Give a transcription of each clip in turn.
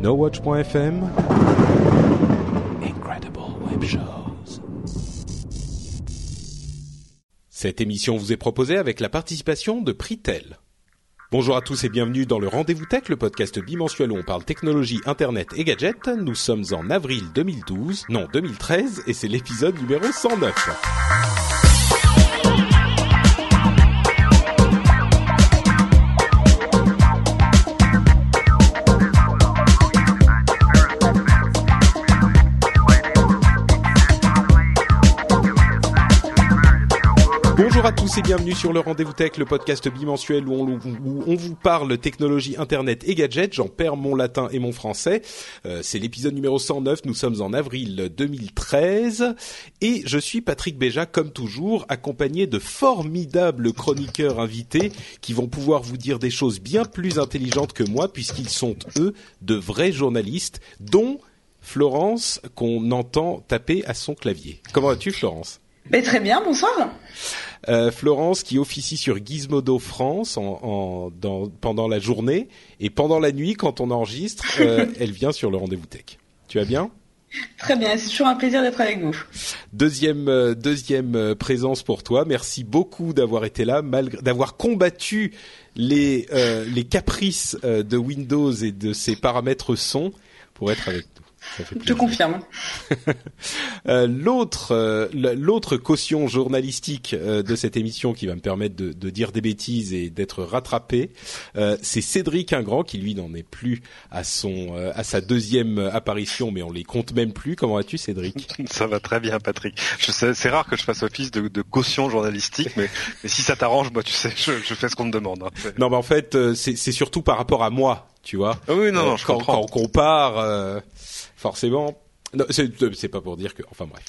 NoWatch.fm Incredible Web Shows. Cette émission vous est proposée avec la participation de Pritel. Bonjour à tous et bienvenue dans le Rendez-vous Tech, le podcast bimensuel où on parle technologie, internet et gadgets. Nous sommes en avril 2012, non 2013, et c'est l'épisode numéro 109. À tous et bienvenue sur le Rendez-vous Tech, le podcast bimensuel où on, vous parle technologie, internet et gadgets. J'en perds mon latin et mon français. Euh, c'est l'épisode numéro 109. Nous sommes en avril 2013 et je suis Patrick Béja comme toujours, accompagné de formidables chroniqueurs invités qui vont pouvoir vous dire des choses bien plus intelligentes que moi puisqu'ils sont eux de vrais journalistes, dont Florence qu'on entend taper à son clavier. Comment vas-tu, Florence? Mais très bien, bonsoir. Euh, Florence qui officie sur Gizmodo France en, en- dans- pendant la journée et pendant la nuit quand on enregistre, euh, elle vient sur le rendez-vous tech. Tu vas bien? Très bien, c'est toujours un plaisir d'être avec vous. Deuxième euh, deuxième présence pour toi. Merci beaucoup d'avoir été là, malgré d'avoir combattu les les caprices de Windows et de ses paramètres son pour être avec Je confirme. Euh, l'autre euh, l'autre caution journalistique euh, de cette émission qui va me permettre de, de dire des bêtises et d'être rattrapé, euh, c'est Cédric Ingrand qui lui n'en est plus à son euh, à sa deuxième apparition, mais on les compte même plus. Comment vas-tu, Cédric? Ça va très bien, Patrick. Je sais, c'est rare que je fasse office de, de caution journalistique, mais, mais si ça t'arrange, moi, tu sais, je, je fais ce qu'on me demande. hein. Non, mais en fait, c'est c'est surtout par rapport à moi, tu vois. Oui, non, non, je quand, comprends. quand on compare, euh, forcément. Non, c'est pas pour dire que. Enfin bref.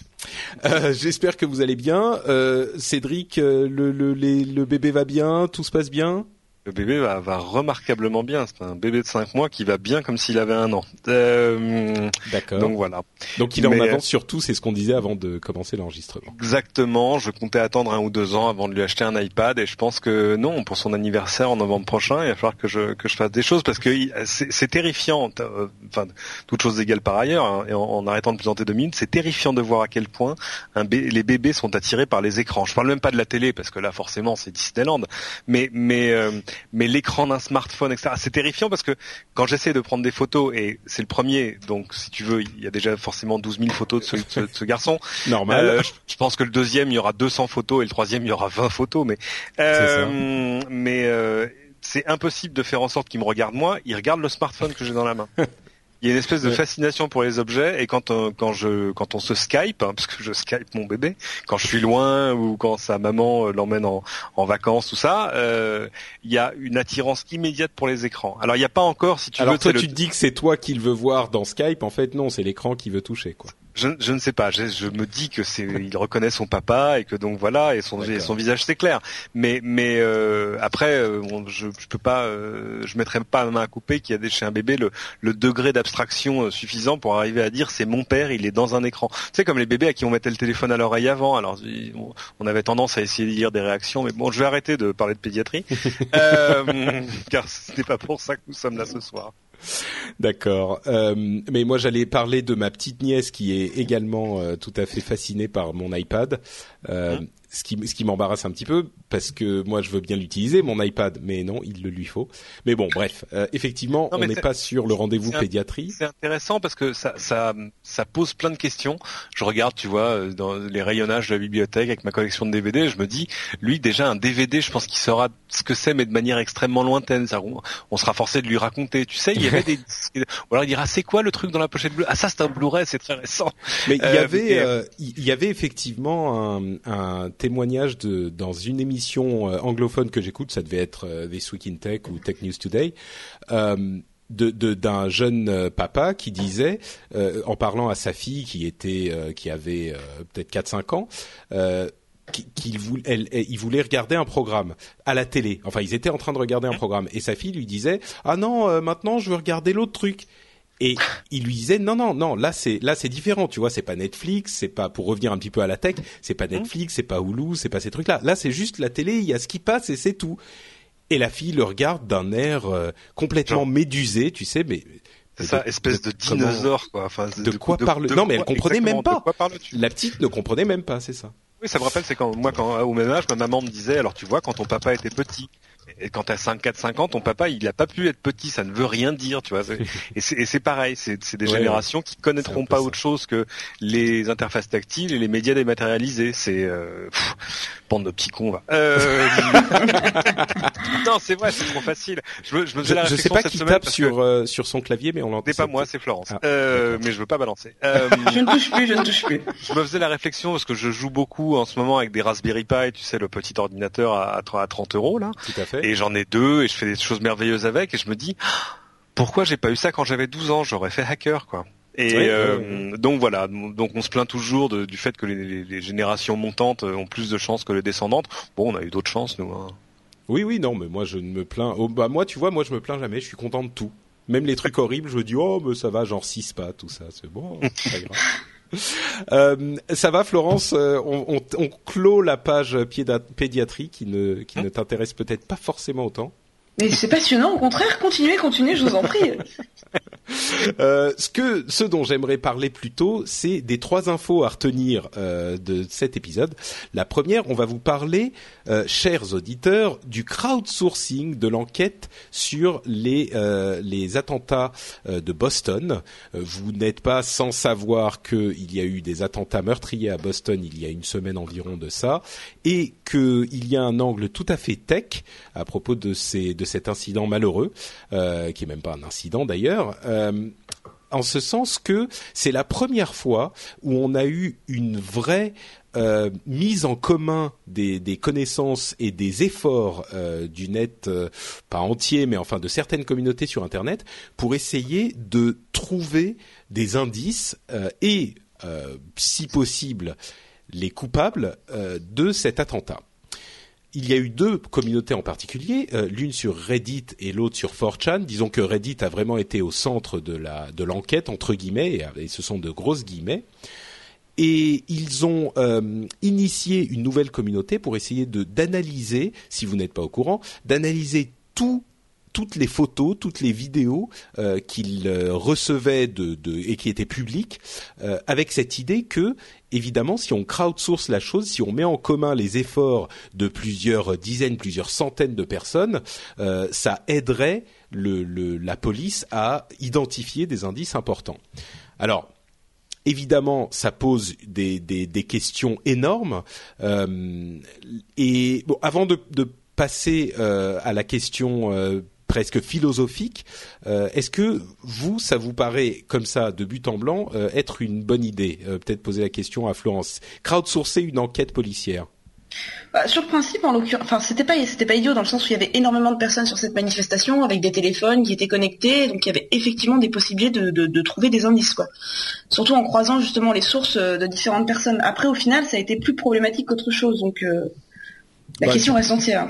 Euh, J'espère que vous allez bien. Euh, Cédric, euh, le, le, le bébé va bien, tout se passe bien? Le bébé va, va remarquablement bien. C'est un bébé de 5 mois qui va bien comme s'il avait un an. Euh, D'accord. donc Donc, voilà. il est en avance sur tout, c'est ce qu'on disait avant de commencer l'enregistrement. Exactement. Je comptais attendre un ou deux ans avant de lui acheter un iPad et je pense que non, pour son anniversaire en novembre prochain, il va falloir que je que je fasse des choses parce que c'est terrifiant. euh, Enfin, toutes choses égales par ailleurs. hein, et en, en arrêtant de plaisanter deux minutes, c'est terrifiant de voir à quel point un bé- les bébés sont attirés par les écrans. Je parle même pas de la télé parce que là forcément c'est Disneyland, mais mais euh, mais l'écran d'un smartphone, etc. C'est terrifiant parce que quand j'essaie de prendre des photos et c'est le premier, donc si tu veux, il y a déjà forcément 12 000 photos de ce, de garçon. Normal. Euh, je, je pense que le deuxième, il y aura 200 photos et le troisième, il y aura 20 photos. Mais euh, mais euh, c'est impossible de faire en sorte qu'il me regarde moi. Il regarde le smartphone que j'ai dans la main. Il y a une espèce de fascination pour les objets et quand on, quand je quand on se Skype, hein, parce que je Skype mon bébé, quand je suis loin ou quand sa maman euh, l'emmène en, en vacances, tout ça, euh, il y a une attirance immédiate pour les écrans. Alors il n'y a pas encore, si tu Alors veux, toi, c'est tu le- te dis que c'est toi qui le veux voir dans Skype. En fait, non, c'est l'écran qui veut toucher, quoi. Je, je ne sais pas. Je, je me dis que c'est, il reconnaît son papa et que donc voilà et son, et son visage c'est clair. Mais mais euh, après, euh, on- je, je peux pas, euh, je mettrai pas ma main à couper qu'il y a des, chez un bébé le, le degré d'abstraction euh, suffisant pour arriver à dire c'est mon père, il est dans un écran. Tu sais comme les bébés à qui on mettait le téléphone à l'oreille avant. Alors on avait tendance à essayer de lire des réactions, mais bon, je vais arrêter de parler de pédiatrie euh, car ce n'est pas pour ça que nous sommes là ce soir. D'accord. Euh, mais moi, j'allais parler de ma petite nièce qui est également euh, tout à fait fascinée par mon iPad. Euh, Hein ce qui, ce qui m'embarrasse un petit peu parce que moi, je veux bien l'utiliser mon iPad, mais non, il le lui faut. Mais bon, bref. Euh, effectivement, Non, on n'est pas sur le rendez-vous pédiatrie. C'est intéressant parce que ça, ça, ça pose plein de questions. Je regarde, tu vois, euh, dans les rayonnages de la bibliothèque avec ma collection de DVD, je me dis, lui déjà un DVD, je pense qu'il saura ce que c'est, mais de manière extrêmement lointaine. Ça, on, on sera forcé de lui raconter. Tu sais, il y avait des, ou alors il dira, c'est quoi le truc dans la pochette bleue? Ah ça, c'est un Blu-ray, c'est très récent. Mais il y Euh, avait, euh, il y avait effectivement un, un témoignage de dans une émission anglophone que j'écoute, ça devait être This Week in Tech ou Tech News Today. de d'un jeune papa qui disait en parlant à sa fille qui était qui avait peut-être 4 5 ans qu'il voulait, il voulait regarder un programme à la télé. Enfin, ils étaient en train de regarder un programme et sa fille lui disait "Ah non, maintenant je veux regarder l'autre truc." Et il lui disait non non non là c'est là c'est différent tu vois c'est pas Netflix c'est pas pour revenir un petit peu à la tech c'est pas Netflix c'est pas Hulu c'est pas ces trucs là là c'est juste la télé il y a ce qui passe et c'est tout et la fille le regarde d'un air euh, complètement médusé tu sais mais ça, espèce de, dinosaure quoi. Enfin, de, quoi parle Non, mais elle comprenait même pas. La petite ne comprenait même pas, c'est ça. Oui, ça me rappelle, c'est quand moi, quand au même âge, ma maman me disait, alors tu vois, quand ton papa était petit, et quand t'as 5, 4, 5 ans, ton papa, il a pas pu être petit, ça ne veut rien dire, tu vois. Et c'est pareil, c'est des générations qui connaîtront pas autre chose que les interfaces tactiles et les médias dématérialisés. C'est euh, bande de petits cons, va. Euh... non, c'est vrai, c'est trop facile. Je, me, je me faisais la je sais pas qui tape sur euh, sur son clavier, mais on l'entend. C'est pas moi, c'est Florence. Ah, euh, mais je veux pas balancer. Euh, je ne touche plus, je ne touche plus. Je me faisais la réflexion parce que je joue beaucoup en ce moment avec des Raspberry Pi, tu sais, le petit ordinateur à, à 30 euros là. Tout à fait. Et j'en ai deux et je fais des choses merveilleuses avec et je me dis pourquoi j'ai pas eu ça quand j'avais 12 ans? J'aurais fait hacker quoi. Et euh, donc voilà, donc on se plaint toujours du fait que les, générations montantes ont plus de chances que les descendantes. Bon, on a eu d'autres chances nous. Hein. Oui, oui, non, mais moi je ne me plains. Oh, bah moi, tu vois, moi je me plains jamais. Je suis content de tout. Même les trucs horribles, je me dis oh, mais ça va, genre six pas, tout ça, c'est bon, pas grave. Euh, ça va, Florence. Euh, on, on, clôt la page pédiatrie qui ne qui ne t'intéresse peut-être pas forcément autant. Mais c'est passionnant, au contraire, continuez, continuez, je vous en prie. euh, ce que, ce dont j'aimerais parler plus tôt, c'est des trois infos à retenir euh, de cet épisode. La première, on va vous parler, euh, chers auditeurs, du crowdsourcing de l'enquête sur les les attentats de Boston. vous n'êtes pas sans savoir qu'il y a eu des attentats meurtriers à Boston il y a une semaine environ de ça, et qu'il y a un angle tout à fait tech à propos de ces de cet incident malheureux, euh, qui est même pas un incident d'ailleurs. Euh, en ce sens que c'est la première fois où on a eu une vraie euh, mise en commun des, connaissances et des efforts du net, pas entier, mais enfin de certaines communautés sur Internet, pour essayer de trouver des indices et, si possible, les coupables de cet attentat il y a eu deux communautés en particulier, euh, l'une sur Reddit et l'autre sur 4chan. Disons que Reddit a vraiment été au centre de la de l'enquête entre guillemets et, ce sont de grosses guillemets. Et ils ont euh, initié une nouvelle communauté pour essayer de d'analyser, si vous n'êtes pas au courant, d'analyser tout toutes les photos, toutes les vidéos euh, euh, recevait de, et qui étaient publiques, euh, avec cette idée que, évidemment, si on crowdsource la chose, si on met en commun les efforts de plusieurs dizaines, plusieurs centaines de personnes, ça aiderait la police à identifier des indices importants. Alors, évidemment, ça pose des, questions énormes. et bon, avant de, de passer à la question presque philosophique. Euh, est-ce que vous, ça vous paraît comme ça de but en blanc euh, être une bonne idée euh, Peut-être poser la question à Florence. Crowdsourcer une enquête policière. Bah, sur le principe, en l'occurrence, enfin, c'était pas, c'était pas idiot dans le sens où il y avait énormément de personnes sur cette manifestation avec des téléphones qui étaient connectés, donc il y avait effectivement des possibilités de, de, trouver des indices, quoi. Surtout en croisant justement les sources de différentes personnes. Après, au final, ça a été plus problématique qu'autre chose, donc la bah, question reste entière.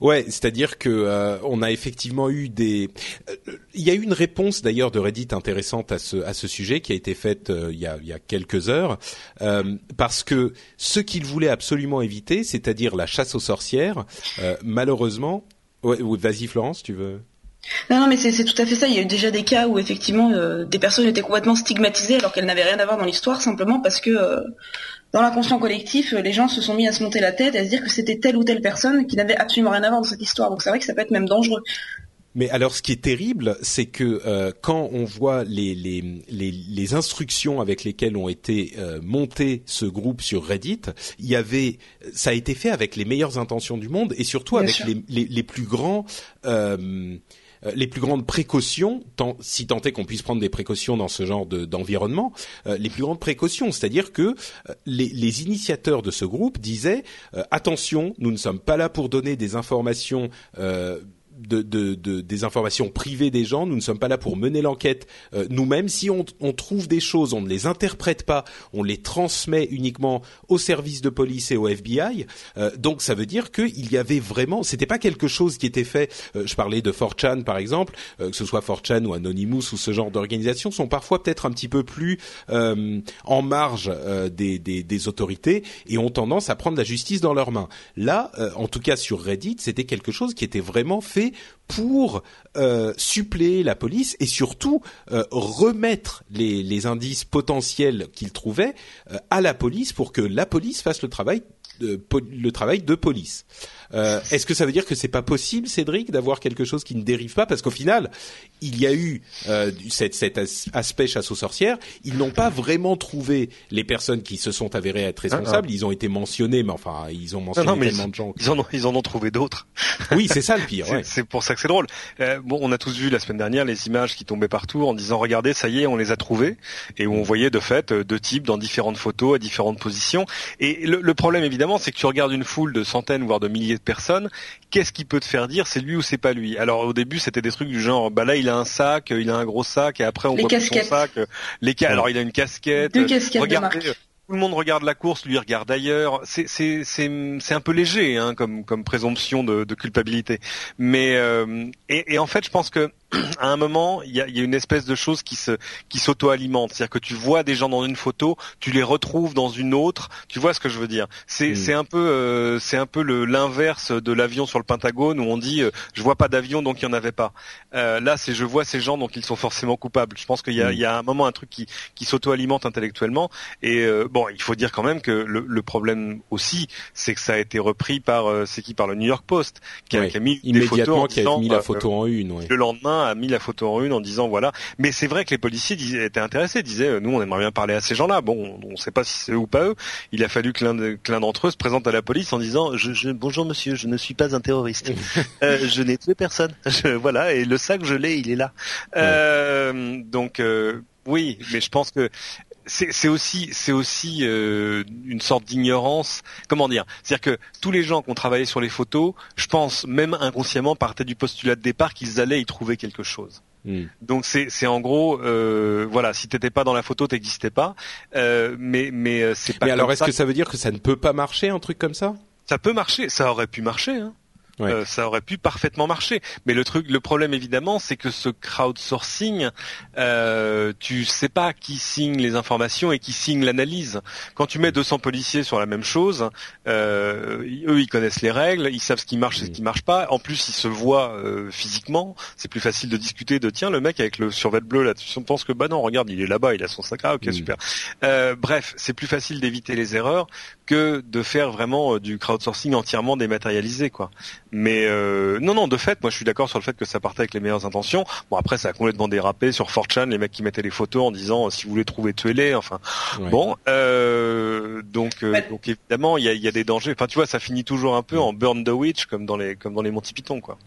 Ouais, c'est-à-dire que euh, on a effectivement eu des. Euh, il y a eu une réponse d'ailleurs de Reddit intéressante à ce à ce sujet qui a été faite euh, il y a il y a quelques heures parce que ce qu'il voulait absolument éviter, c'est-à-dire la chasse aux sorcières, malheureusement. Ouais, vas-y Florence, tu veux? Non, non, mais c'est tout à fait ça. Il y a eu déjà des cas où effectivement des personnes étaient complètement stigmatisées alors qu'elles n'avaient rien à voir dans l'histoire simplement parce que dans l'inconscient collectif, les gens se sont mis à se monter la tête et à se dire que c'était telle ou telle personne qui n'avait absolument rien à voir dans cette histoire. Donc c'est vrai que ça peut être même dangereux. Mais alors, ce qui est terrible, c'est que euh, quand on voit les, les, les, les, instructions avec lesquelles ont été euh, montés ce groupe sur Reddit, il y avait, ça a été fait avec les meilleures intentions du monde et surtout avec les, les, les, plus grands. Euh, les plus grandes précautions, tant, si tant est qu'on puisse prendre des précautions dans ce genre d'environnement, les plus grandes précautions, c'est-à-dire que les, les, initiateurs de ce groupe disaient attention, nous ne sommes pas là pour donner des informations de, de, de, des informations privées des gens. Nous ne sommes pas là pour mener l'enquête euh, nous-mêmes. Si on, on, trouve des choses, on ne les interprète pas, on les transmet uniquement aux services de police et au FBI. Euh, donc ça veut dire qu'il y avait vraiment, c'était pas quelque chose qui était fait. Euh, je parlais de 4chan par exemple, que ce soit 4chan ou Anonymous ou ce genre d'organisations sont parfois peut-être un petit peu plus en marge des, des, des, autorités et ont tendance à prendre la justice dans leurs mains. Là, en tout cas sur Reddit, c'était quelque chose qui était vraiment fait pour euh, suppléer la police et surtout euh, remettre les, indices potentiels qu'ils trouvaient euh, à la police pour que la police fasse le travail de police. Euh, Est-ce que ça veut dire que c'est pas possible, Cédric, d'avoir quelque chose qui ne dérive pas? Parce qu'au final, il y a eu euh, cet, cet, aspect chasse aux sorcières. Ils n'ont pas vraiment trouvé les personnes qui se sont avérées être responsables. Ils ont été mentionnés, mais enfin, ils ont mentionné tellement de gens. Ils, en ont, ils en ont trouvé d'autres. oui, c'est ça le pire. Ouais. C'est pour ça que c'est drôle. Euh, bon, on a tous vu la semaine dernière les images qui tombaient partout en disant regardez, ça y est, on les a trouvés, et où on voyait de fait euh, deux types dans différentes photos à différentes positions. Et le, le problème évidemment, c'est que tu regardes une foule de centaines voire de milliers de personnes, qu'est-ce qui peut te faire dire c'est lui ou c'est pas lui? Alors au début c'était des trucs du genre bah là il a un sac, il a un gros sac et après on voit son sac. Les cas alors il a une casquette. Deux casquettes Regardez, tout le monde regarde la course, lui regarde ailleurs. C'est c'est c'est c'est un peu léger hein, comme comme présomption de, de culpabilité. Mais euh, et, et, en fait, je pense que à un moment, il y a, y a, une espèce de chose qui se qui s'auto-alimente. C'est-à-dire que tu vois des gens dans une photo, tu les retrouves dans une autre. Tu vois ce que je veux dire? C'est mm. c'est un peu euh, c'est un peu le l'inverse de l'avion sur le Pentagone où on dit euh, je vois pas d'avion donc il y en avait pas. Euh, là, c'est je vois ces gens donc ils sont forcément coupables. Je pense qu'il y a mm. il y a un moment un truc qui qui s'auto-alimente intellectuellement et euh, bon, il faut dire quand même que le, le problème aussi, c'est que ça a été repris par euh, c'est qui? Par le New York Post qui a, qui a mis des photos en qui a mis la photo en une. Ouais. Le lendemain a mis la photo en une en disant voilà. Mais c'est vrai que les policiers disaient, étaient intéressés, disaient euh, nous on aimerait bien parler à ces gens-là. Bon, on ne sait pas si c'est eux ou pas eux. Il a fallu que l'un d'entre eux se présente à la police en disant je, je, bonjour monsieur, je ne suis pas un terroriste. euh, je n'ai tué personne. Je, voilà et le sac je l'ai, il est là. Euh, donc euh, oui, mais je pense que c'est aussi, c'est aussi euh, une sorte d'ignorance. Comment dire? C'est-à-dire que tous les gens qui ont travaillé sur les photos, je pense même inconsciemment partaient du postulat de départ qu'ils allaient y trouver quelque chose. Hmm. Donc c'est en gros euh, voilà si t'étais pas dans la photo t'existais pas euh, mais mais euh, c'est pas. Mais alors est-ce que ça veut dire que ça ne peut pas marcher un truc comme ça? Ça peut marcher, ça aurait pu marcher. Hein. Euh, ça aurait pu parfaitement marcher. Mais le truc, le problème évidemment, c'est que ce crowdsourcing, euh, tu sais pas qui signe les informations et qui signe l'analyse. Quand tu mets 200 policiers sur la même chose, euh, eux ils connaissent les règles, ils savent ce qui marche et ce qui marche pas. En plus, ils se voient euh, physiquement. C'est plus facile de discuter de tiens le mec avec le survêt bleu là, tu penses que bah non, regarde, il est là-bas, il a son sac. Ah ok super. Euh, bref, c'est plus facile d'éviter les erreurs que de faire vraiment du crowdsourcing entièrement dématérialisé quoi. Mais euh, non, non, de fait, moi je suis d'accord sur le fait que ça partait avec les meilleures intentions. Bon après, ça a complètement dérapé sur 4chan, les mecs qui mettaient les photos en disant si vous voulez trouver, tuez-les. Enfin, bon, euh, donc euh, donc évidemment, il y a, y a, des dangers. Enfin, tu vois, ça finit toujours un peu en burn the witch comme dans les comme dans les Monty Python, quoi.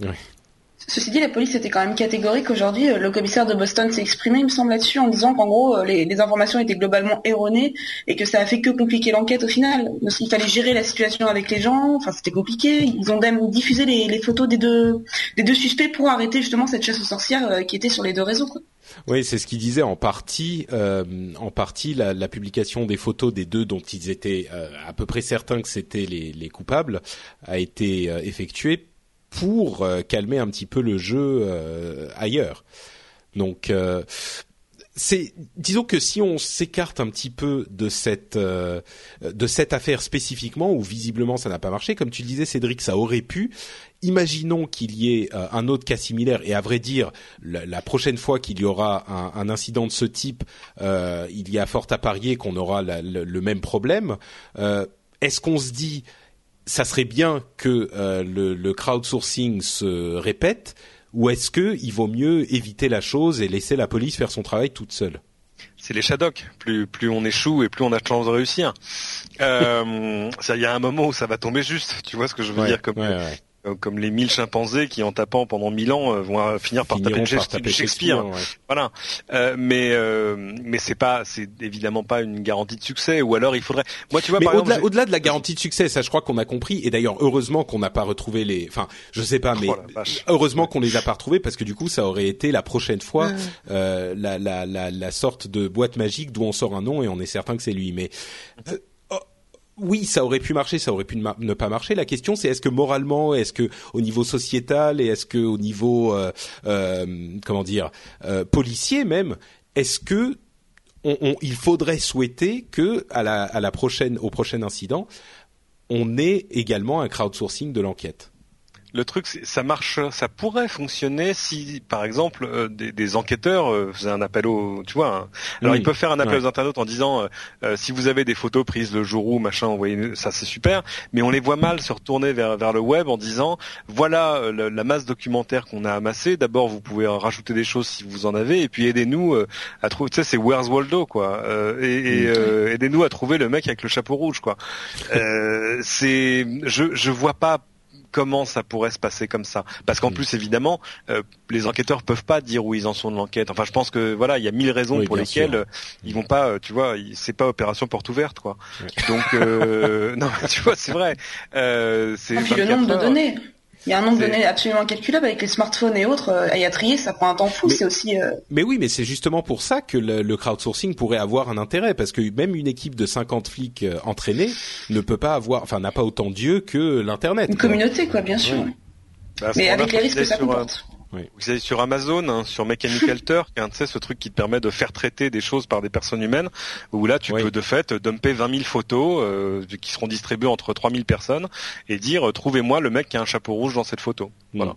Ceci dit, la police était quand même catégorique aujourd'hui. Euh, le commissaire de Boston s'est exprimé, il me semble, là-dessus, en disant qu'en gros, euh, les, informations étaient globalement erronées et que ça a fait que compliquer l'enquête au final. Il fallait gérer la situation avec les gens. Enfin, c'était compliqué. Ils ont même diffusé les, photos des deux, des deux suspects pour arrêter justement cette chasse aux sorcières euh, qui était sur les deux réseaux. Quoi. Oui, c'est ce qu'il disait en partie. en partie, la, publication des photos des deux dont ils étaient à peu près certains que c'était les, les, coupables a été effectuée pour euh, calmer un petit peu le jeu euh, ailleurs. Donc euh, c'est disons que si on s'écarte un petit peu de cette de cette affaire spécifiquement où visiblement ça n'a pas marché comme tu le disais Cédric ça aurait pu imaginons qu'il y ait un autre cas similaire et à vrai dire la, prochaine fois qu'il y aura un, incident de ce type il y a fort à parier qu'on aura le, le, même problème est-ce qu'on se dit ça serait bien que euh, le, le, crowdsourcing se répète ou est-ce que il vaut mieux éviter la chose et laisser la police faire son travail toute seule? C'est les shadocs. Plus plus on échoue et plus on a de chance de réussir. Euh, il y a un moment où ça va tomber juste. Tu vois ce que je veux dire comme comme les mille chimpanzés qui en tapant pendant mille ans euh, vont finir par taper, Shakespeare. Voilà. Euh, mais mais c'est pas c'est évidemment pas une garantie de succès. Ou alors il faudrait. Moi tu vois. Mais au-delà au-delà de la garantie de succès, ça je crois qu'on a compris. Et d'ailleurs heureusement qu'on n'a pas retrouvé les. Enfin je sais pas, mais oh heureusement qu'on les a pas retrouvés parce que du coup ça aurait été la prochaine fois la, la, la la sorte de boîte magique d'où on sort un nom et on est certain que c'est lui. Mais oui, ça aurait pu marcher, ça aurait pu ne pas marcher. La question, c'est est-ce que moralement, est-ce que au niveau sociétal et est-ce que au niveau euh, euh, comment dire euh, policier même, est-ce que il faudrait souhaiter que à la, à la prochaine, au prochain incident, on ait également un crowdsourcing de l'enquête? Le truc, ça marche, ça pourrait fonctionner si, par exemple, euh, des, des, enquêteurs euh, faisaient un appel au, tu vois. Hein. Alors ils peuvent faire un appel aux internautes en disant euh, si vous avez des photos prises le jour où machin, envoyez ça, c'est super. Mais on les voit mal se retourner vers vers le web en disant voilà la, masse documentaire qu'on a amassée. D'abord, vous pouvez rajouter des choses si vous en avez, et puis aidez-nous à trouver. Tu sais, c'est Where's Waldo quoi. et, et aidez-nous à trouver le mec avec le chapeau rouge quoi. c'est, je je vois pas comment ça pourrait se passer comme ça Parce qu'en mm. plus, évidemment, euh, les enquêteurs peuvent pas dire où ils en sont de l'enquête. Enfin, je pense que voilà, il y a mille raisons pour lesquelles euh, ils vont pas, euh, tu vois, c'est pas opération porte ouverte, quoi. Donc, non, tu vois, c'est vrai. c'est le nombre de données. Il y a un nombre de données absolument incalculable avec les smartphones et autres. Euh, à y trier, ça prend un temps fou. C'est aussi. Euh, mais oui, mais c'est justement pour ça que le, crowdsourcing pourrait avoir un intérêt, parce que même une équipe de 50 flics euh, entraînés ne peut pas avoir, enfin, n'a pas autant d'yeux que l'internet. Une communauté, quoi, bien sûr. Bah, mais avec les risques que ça comporte. Vous allez sur Amazon, hein, sur Mechanical Turk, hein, tu sais, ce truc qui te permet de faire traiter des choses par des personnes humaines, où là tu peux de fait dumper 20 000 photos euh, qui seront distribuées entre 3000 personnes et dire euh, trouvez-moi le mec qui a un chapeau rouge dans cette photo. Mm. Voilà.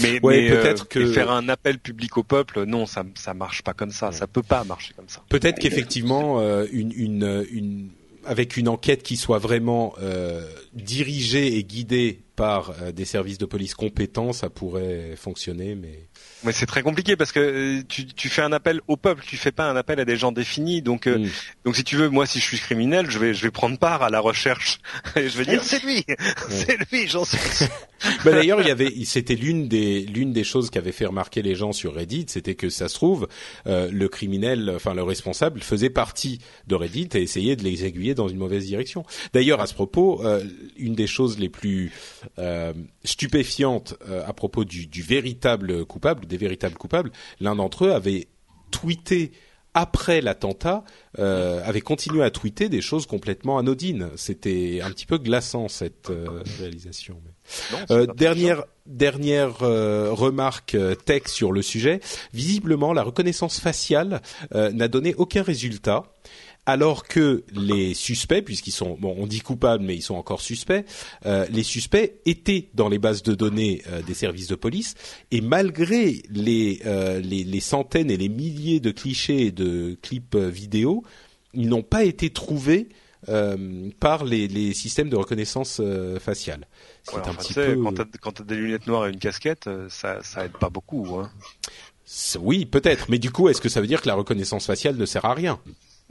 Mais, peut-être euh, que faire un appel public au peuple, non, ça ça marche pas comme ça, ça peut pas marcher comme ça. Peut-être qu'effectivement une, une une avec une enquête qui soit vraiment euh, dirigée et guidée par euh, des services de police compétents, ça pourrait fonctionner, mais mais c'est très compliqué parce que euh, tu, tu, fais un appel au peuple, tu fais pas un appel à des gens définis. Donc, euh, mm. donc si tu veux, moi, si je suis criminel, je vais, je vais prendre part à la recherche et je vais dire c'est lui, c'est lui, j'en suis. bah, D'ailleurs, il y avait, c'était l'une des, l'une des choses qui avait fait remarquer les gens sur Reddit, c'était que ça se trouve, euh, le criminel, enfin le responsable, faisait partie de Reddit et essayait de les aiguiller dans une mauvaise direction. D'ailleurs, à ce propos, une des choses les plus stupéfiantes à propos du, du véritable coupable des véritables coupables, l'un d'entre eux avait tweeté après l'attentat, euh, avait continué à tweeter des choses complètement anodines. C'était un petit peu glaçant cette euh, réalisation. Euh, dernière dernière remarque tech sur le sujet. Visiblement, la reconnaissance faciale n'a donné aucun résultat alors que les suspects, puisqu'ils sont, bon, on dit coupables, mais ils sont encore suspects, euh, les suspects étaient dans les bases de données euh, des services de police, et malgré les, euh, les, les, centaines et les milliers de clichés et de clips vidéo, ils n'ont pas été trouvés par les, les, systèmes de reconnaissance faciale. C'est un petit peu... Quand tu as des lunettes noires et une casquette, ça, ça aide pas beaucoup. Hein. Oui, peut-être. Mais du coup, est-ce que ça veut dire que la reconnaissance faciale ne sert à rien?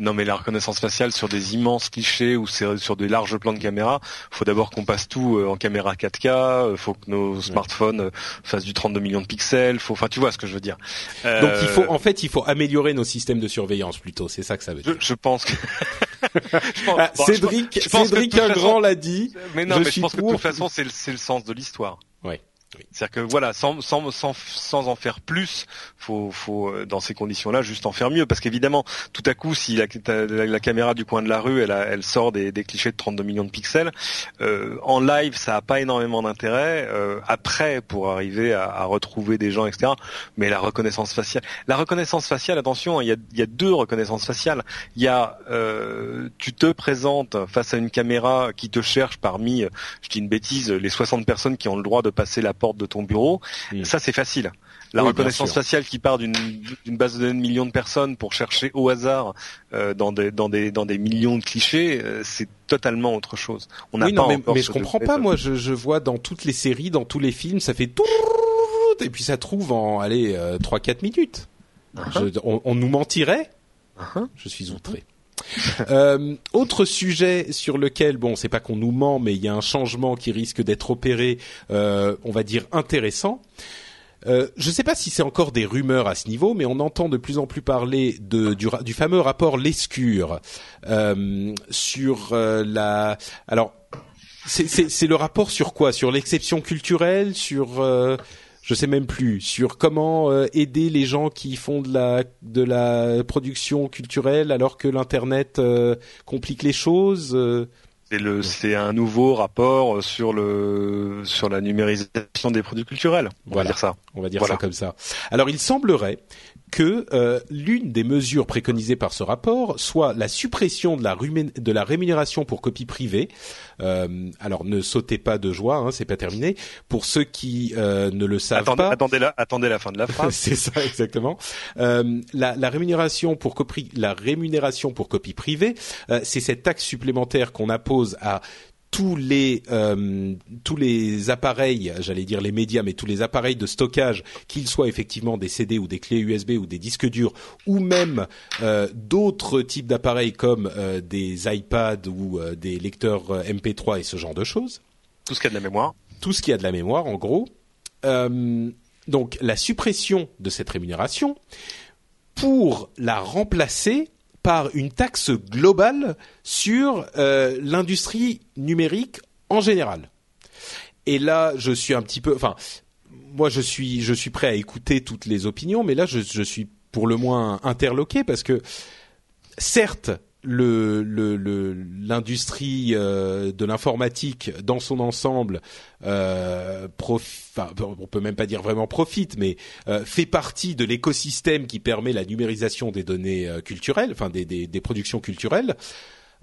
Non, mais la reconnaissance faciale sur des immenses clichés ou sur des larges plans de caméra, faut d'abord qu'on passe tout euh, en caméra 4K, euh, faut que nos smartphones euh, fassent du 32 millions de pixels, faut, enfin, tu vois ce que je veux dire. Donc il faut, en fait, il faut améliorer nos systèmes de surveillance plutôt. C'est ça que ça veut dire. Je, pense que. Ah, Cédric, Cédric Ingrand l'a dit. Mais non, mais je pense que de toute façon, c'est le, le sens de l'histoire. Ouais. C'est-à-dire que voilà, sans, sans, sans, sans en faire plus, faut, faut euh, dans ces conditions-là juste en faire mieux, parce qu'évidemment, tout à coup, si la, caméra du coin de la rue, elle, elle sort des, des, clichés de 32 millions de pixels, euh, en live, ça a pas énormément d'intérêt. Euh, après, pour arriver à, retrouver des gens, etc. Mais la reconnaissance faciale, la reconnaissance faciale, attention, il y a, y a deux reconnaissances faciales. Il y a, euh, tu te présentes face à une caméra qui te cherche parmi, je dis une bêtise, les 60 personnes qui ont le droit de passer la porte de ton bureau. Ça, c'est facile. La reconnaissance faciale qui part d'une base de données de millions de personnes pour chercher au hasard euh, dans, des, dans, des, dans des millions de clichés, euh, c'est totalement autre chose. On n'a pas mais, mais je comprends pas. Moi, je, je vois dans toutes les séries, dans tous les films, ça fait tout et puis ça trouve en allez euh, trois 4 minutes. On, nous mentirait. Je suis outré. Euh, autre sujet sur lequel, bon, c'est pas qu'on nous ment, mais il y a un changement qui risque d'être opéré, euh, on va dire intéressant. Euh, je ne sais pas si c'est encore des rumeurs à ce niveau, mais on entend de plus en plus parler de, du, du fameux rapport Lescure euh, sur euh, la. Alors, c'est le rapport sur quoi? Sur l'exception culturelle? Sur euh, je sais même plus sur comment euh, aider les gens qui font de la de la production culturelle alors que l'internet euh, complique les choses. Euh. C'est le c'est un nouveau rapport sur le sur la numérisation des produits culturels. On voilà. va dire ça. On va dire Voilà. ça comme ça. Alors il semblerait que euh, l'une des mesures préconisées par ce rapport soit la suppression de la, rumé- de la rémunération pour copie privée. Euh, alors ne sautez pas de joie, hein, c'est pas terminé. Pour ceux qui euh, ne le savent Attendez, pas, attendez la attendez la fin de la phrase. c'est ça exactement. Euh, la, la rémunération pour copie, la rémunération pour copie privée, euh, c'est cette taxe supplémentaire qu'on impose à tous les euh, tous les appareils, j'allais dire les médias, mais tous les appareils de stockage, qu'ils soient effectivement des CD ou des clés USB ou des disques durs, ou même euh, d'autres types d'appareils comme euh, des iPads ou euh, des lecteurs euh, MP3 et ce genre de choses Tout ce qu'il y a de la mémoire. tout ce qui a de la mémoire en gros. Euh, donc la suppression de cette rémunération pour la remplacer par une taxe globale sur euh, l'industrie numérique en général. Et là, je suis un petit peu, enfin, moi, je suis, je suis prêt à écouter toutes les opinions, mais là, je, je suis pour le moins interloqué parce que, certes, le le- le- l'industrie euh, de l'informatique dans son ensemble euh, profi- enfin, on peut même pas dire vraiment profite mais euh, fait partie de l'écosystème qui permet la numérisation des données euh, culturelles enfin des, des, des productions culturelles.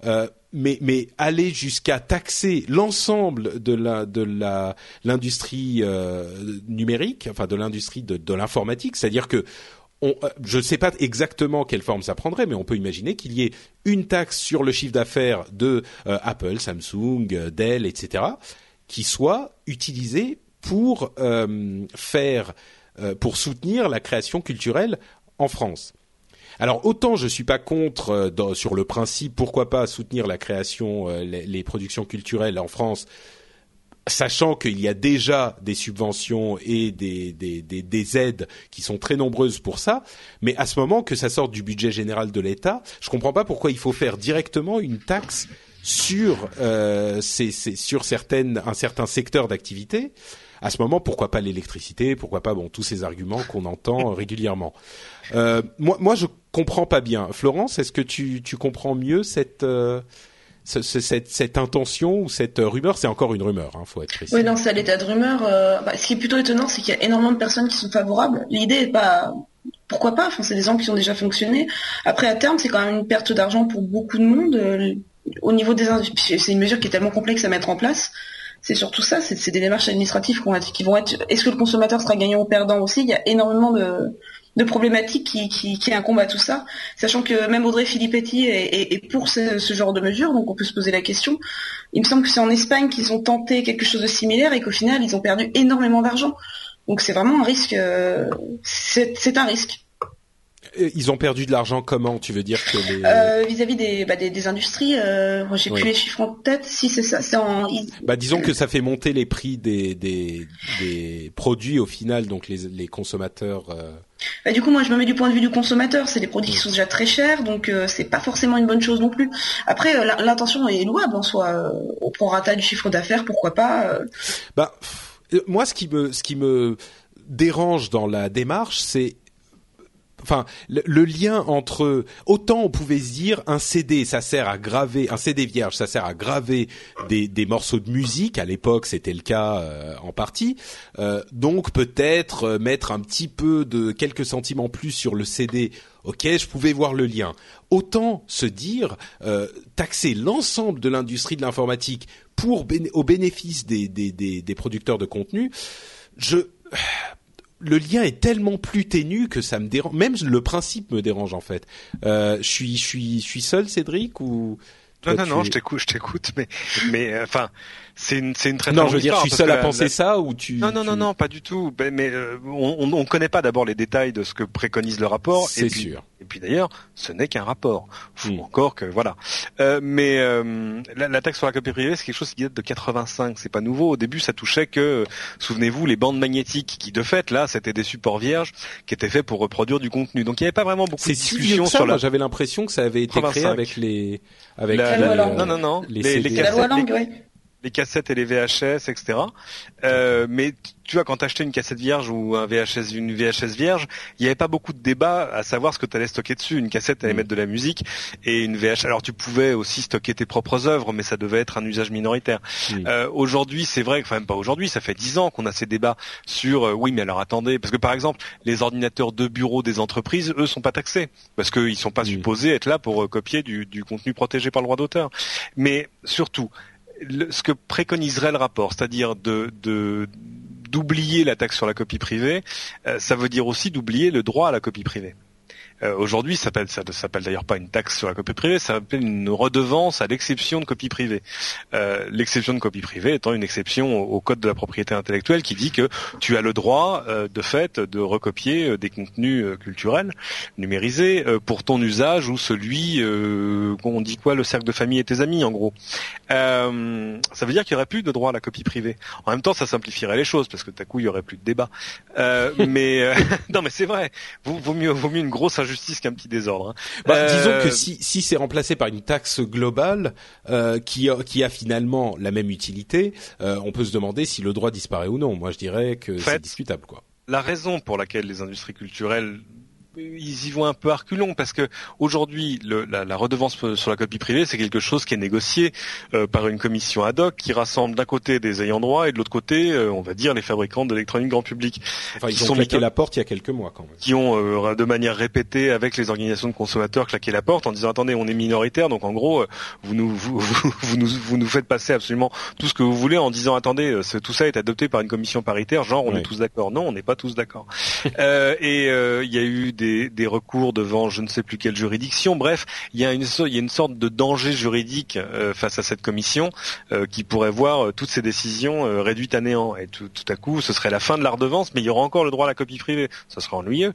Euh, mais, mais aller jusqu'à taxer l'ensemble de la de la l'industrie euh, numérique, enfin de l'industrie de, de l'informatique, c'est-à-dire que euh, je ne sais pas exactement quelle forme ça prendrait, mais on peut imaginer qu'il y ait une taxe sur le chiffre d'affaires de euh, Apple, Samsung, euh, Dell, etc., qui soit utilisée pour faire, pour soutenir la création culturelle en France. Alors autant je suis pas contre sur le principe, pourquoi pas soutenir la création, les productions culturelles en France, sachant qu'il y a déjà des subventions et des, des, des, des aides qui sont très nombreuses pour ça, mais à ce moment que ça sorte du budget général de l'État, je comprends pas pourquoi il faut faire directement une taxe sur euh, ces- sur certaines un certain secteur d'activité. À ce moment, pourquoi pas l'électricité Pourquoi pas bon tous ces arguments qu'on entend régulièrement euh, Moi, moi, je comprends pas bien. Florence, est-ce que tu, tu comprends mieux cette euh, ce- ce- cette, intention ou cette rumeur C'est encore une rumeur, hein, faut être précis. Oui, non, c'est à l'état de rumeur. euh, bah, ce qui est plutôt étonnant, c'est qu'il y a énormément de personnes qui sont favorables. L'idée est pas... Pourquoi pas Enfin, c'est des gens qui ont déjà fonctionné. Après, à terme, c'est quand même une perte d'argent pour beaucoup de monde. euh, au niveau des... C'est une mesure qui est tellement complexe à mettre en place. C'est surtout ça, c'est des démarches administratives. Qui vont être... Est-ce que le consommateur sera gagnant ou perdant aussi? Il y a énormément de, de problématiques qui, qui, incombent à tout ça. Sachant que même Audrey Filippetti est, pour ce, ce genre de mesures, donc on peut se poser la question. Il me semble que c'est en Espagne qu'ils ont tenté quelque chose de similaire et qu'au final, ils ont perdu énormément d'argent. Donc c'est vraiment un risque. euh, c'est un risque. Euh, Ils ont perdu de l'argent comment Tu veux dire que les Euh, Vis-à-vis des, bah, des, des industries, euh, j'ai Oui. plus les chiffres en tête. Si c'est ça, c'est en. bah disons que ça fait monter les prix des des, des produits au final, donc les les consommateurs. euh, bah, du coup, moi, je me mets du point de vue du consommateur. C'est des produits qui sont déjà très chers, donc euh, c'est pas forcément une bonne chose non plus. Après, l'in- l'intention est louable en soi. euh, au prorata du chiffre d'affaires, pourquoi pas Bah, moi, ce qui me, ce qui me dérange dans la démarche, c'est, enfin, le, lien entre, autant on pouvait se dire, un CD, ça sert à graver, un CD vierge, ça sert à graver des, des morceaux de musique. À l'époque, c'était le cas euh, en partie. Euh, donc, peut-être euh, mettre un petit peu de quelques centimes en plus sur le CD. Ok, je pouvais voir le lien. Autant se dire, euh, taxer l'ensemble de l'industrie de l'informatique pour au bénéfice des, des, des, des producteurs de contenu, je le lien est tellement plus ténu que ça me dérange. Même le principe me dérange en fait. Euh, je suis je suis je suis seul, Cédric ou Non, toi, non, tu non, je t'écoute, je t'écoute, mais, mais, euh, enfin, c'est une, c'est une très Non, longue je veux dire, je suis seul à penser la- ça ou tu Non, non, non, tu- non, pas du tout. Ben, mais euh, on, on, on connaît pas d'abord les détails de ce que préconise le rapport. C'est et puis, sûr. Et puis d'ailleurs, ce n'est qu'un rapport. Faut Mm. encore que voilà. Euh, mais euh, la, la taxe sur la copie privée, c'est quelque chose qui date de 85. C'est pas nouveau. Au début, ça touchait que, souvenez-vous, les bandes magnétiques, qui de fait là, c'était des supports vierges qui étaient faits pour reproduire du contenu. Donc il n'y avait pas vraiment beaucoup C'est de discussions sur Moi, la. j'avais l'impression que ça avait été créé 85. avec les, avec la- les, La loi euh, non, non, non. les Les, La loi langue, les- ouais. Les cassettes et les VHS, etc. Euh, mais tu vois, quand t'achetais une cassette vierge ou un VHS, une VHS vierge, il n'y avait pas beaucoup de débat à savoir ce que tu allais stocker dessus. Une cassette allait Mm. mettre de la musique et une VHS. Alors tu pouvais aussi stocker tes propres œuvres, mais ça devait être un usage minoritaire. Euh, aujourd'hui, c'est vrai, enfin même pas aujourd'hui, ça fait dix ans qu'on a ces débats sur euh, oui, mais alors attendez, parce que par exemple, les ordinateurs de bureau des entreprises, eux, sont pas taxés parce qu'ils sont pas supposés être là pour euh, copier du, du contenu protégé par le droit d'auteur. Mais surtout, ce que préconiserait le rapport, c'est-à-dire d'oublier la taxe sur la copie privée, euh, ça veut dire aussi d'oublier le droit à la copie privée. Euh, Aujourd'hui, ça s'appelle ça s'appelle d'ailleurs pas une taxe sur la copie privée, ça s'appelle une redevance à l'exception de copie privée. Euh, l'exception de copie privée étant une exception au, code de la propriété intellectuelle qui dit que tu as le droit, euh, de fait, de recopier euh, des contenus euh, culturels numérisés euh, pour ton usage ou celui, euh, on dit quoi, le cercle de famille et tes amis, en gros. Ça veut dire qu'il y aurait plus de droit à la copie privée. En même temps, ça simplifierait les choses parce que d'un coup, il y aurait plus de débat. Mais non, mais c'est vrai. Vaut, mieux, vaut mieux une injustice qu'un petit désordre. hein. Bah, Euh, Disons que si, si c'est remplacé par une taxe globale euh, qui, a, qui a finalement la même utilité, euh, on peut se demander si le droit disparaît ou non. Moi, je dirais que Fait- c'est discutable, quoi. la raison pour laquelle les industries culturelles ils y vont un peu à reculons parce que aujourd'hui la, la redevance sur la copie privée c'est quelque chose qui est négocié euh, par une commission ad hoc qui rassemble d'un côté des ayants droit et de l'autre côté euh, on va dire les fabricants d'électronique grand public. Enfin, ils Ils ont sont claqué mis- la porte il y a quelques mois, quand même. qui ont euh, de manière répétée avec les organisations de consommateurs claqué la porte en disant attendez on est minoritaire donc en gros euh, vous nous vous, vous, vous nous vous nous faites passer absolument tout ce que vous voulez en disant attendez euh, tout ça est adopté par une commission paritaire genre on est tous d'accord. Non on n'est pas tous d'accord. Euh, et euh, il y a eu des, recours devant je ne sais plus quelle juridiction. Bref il y a une il y a une sorte de danger juridique euh, face à cette commission euh, qui pourrait voir euh, toutes ces décisions réduites à néant. Et tout, à coup ce serait la fin de la redevance mais il y aura encore le droit à la copie privée. Ça serait ennuyeux.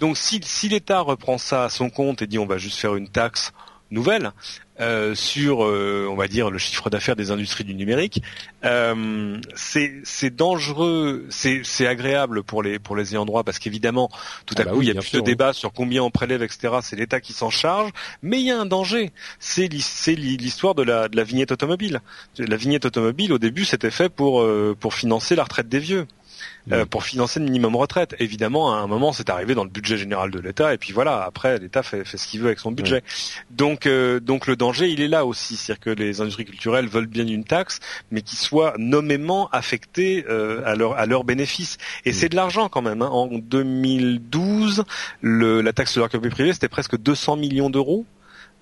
Donc si, si l'État reprend ça à son compte et dit on va juste faire une taxe nouvelle euh, sur, euh, on va dire, le chiffre d'affaires des industries du numérique, euh, c'est c'est dangereux, c'est c'est agréable pour les pour les ayants droit parce qu'évidemment, tout Ah à bah coup, oui, il y a plus sûr, de oui. débat sur combien on prélève, etc. C'est l'État qui s'en charge, mais il y a un danger. C'est l'hi- c'est l'hi- l'histoire de la de la vignette automobile. La vignette automobile, au début, c'était fait pour euh, pour financer la retraite des vieux euh, pour financer le minimum retraite. Évidemment, à un moment, c'est arrivé dans le budget général de l'État, et puis voilà, après, l'État fait, fait ce qu'il veut avec son budget. Donc, euh, donc le danger, il est là aussi, c'est-à-dire que les industries culturelles veulent bien une taxe, mais qui soit nommément affectée euh, à leur à leur bénéfice. Et c'est de l'argent quand même. hein. En 2012, le, la taxe sur la copie privée, c'était presque 200 millions d'euros.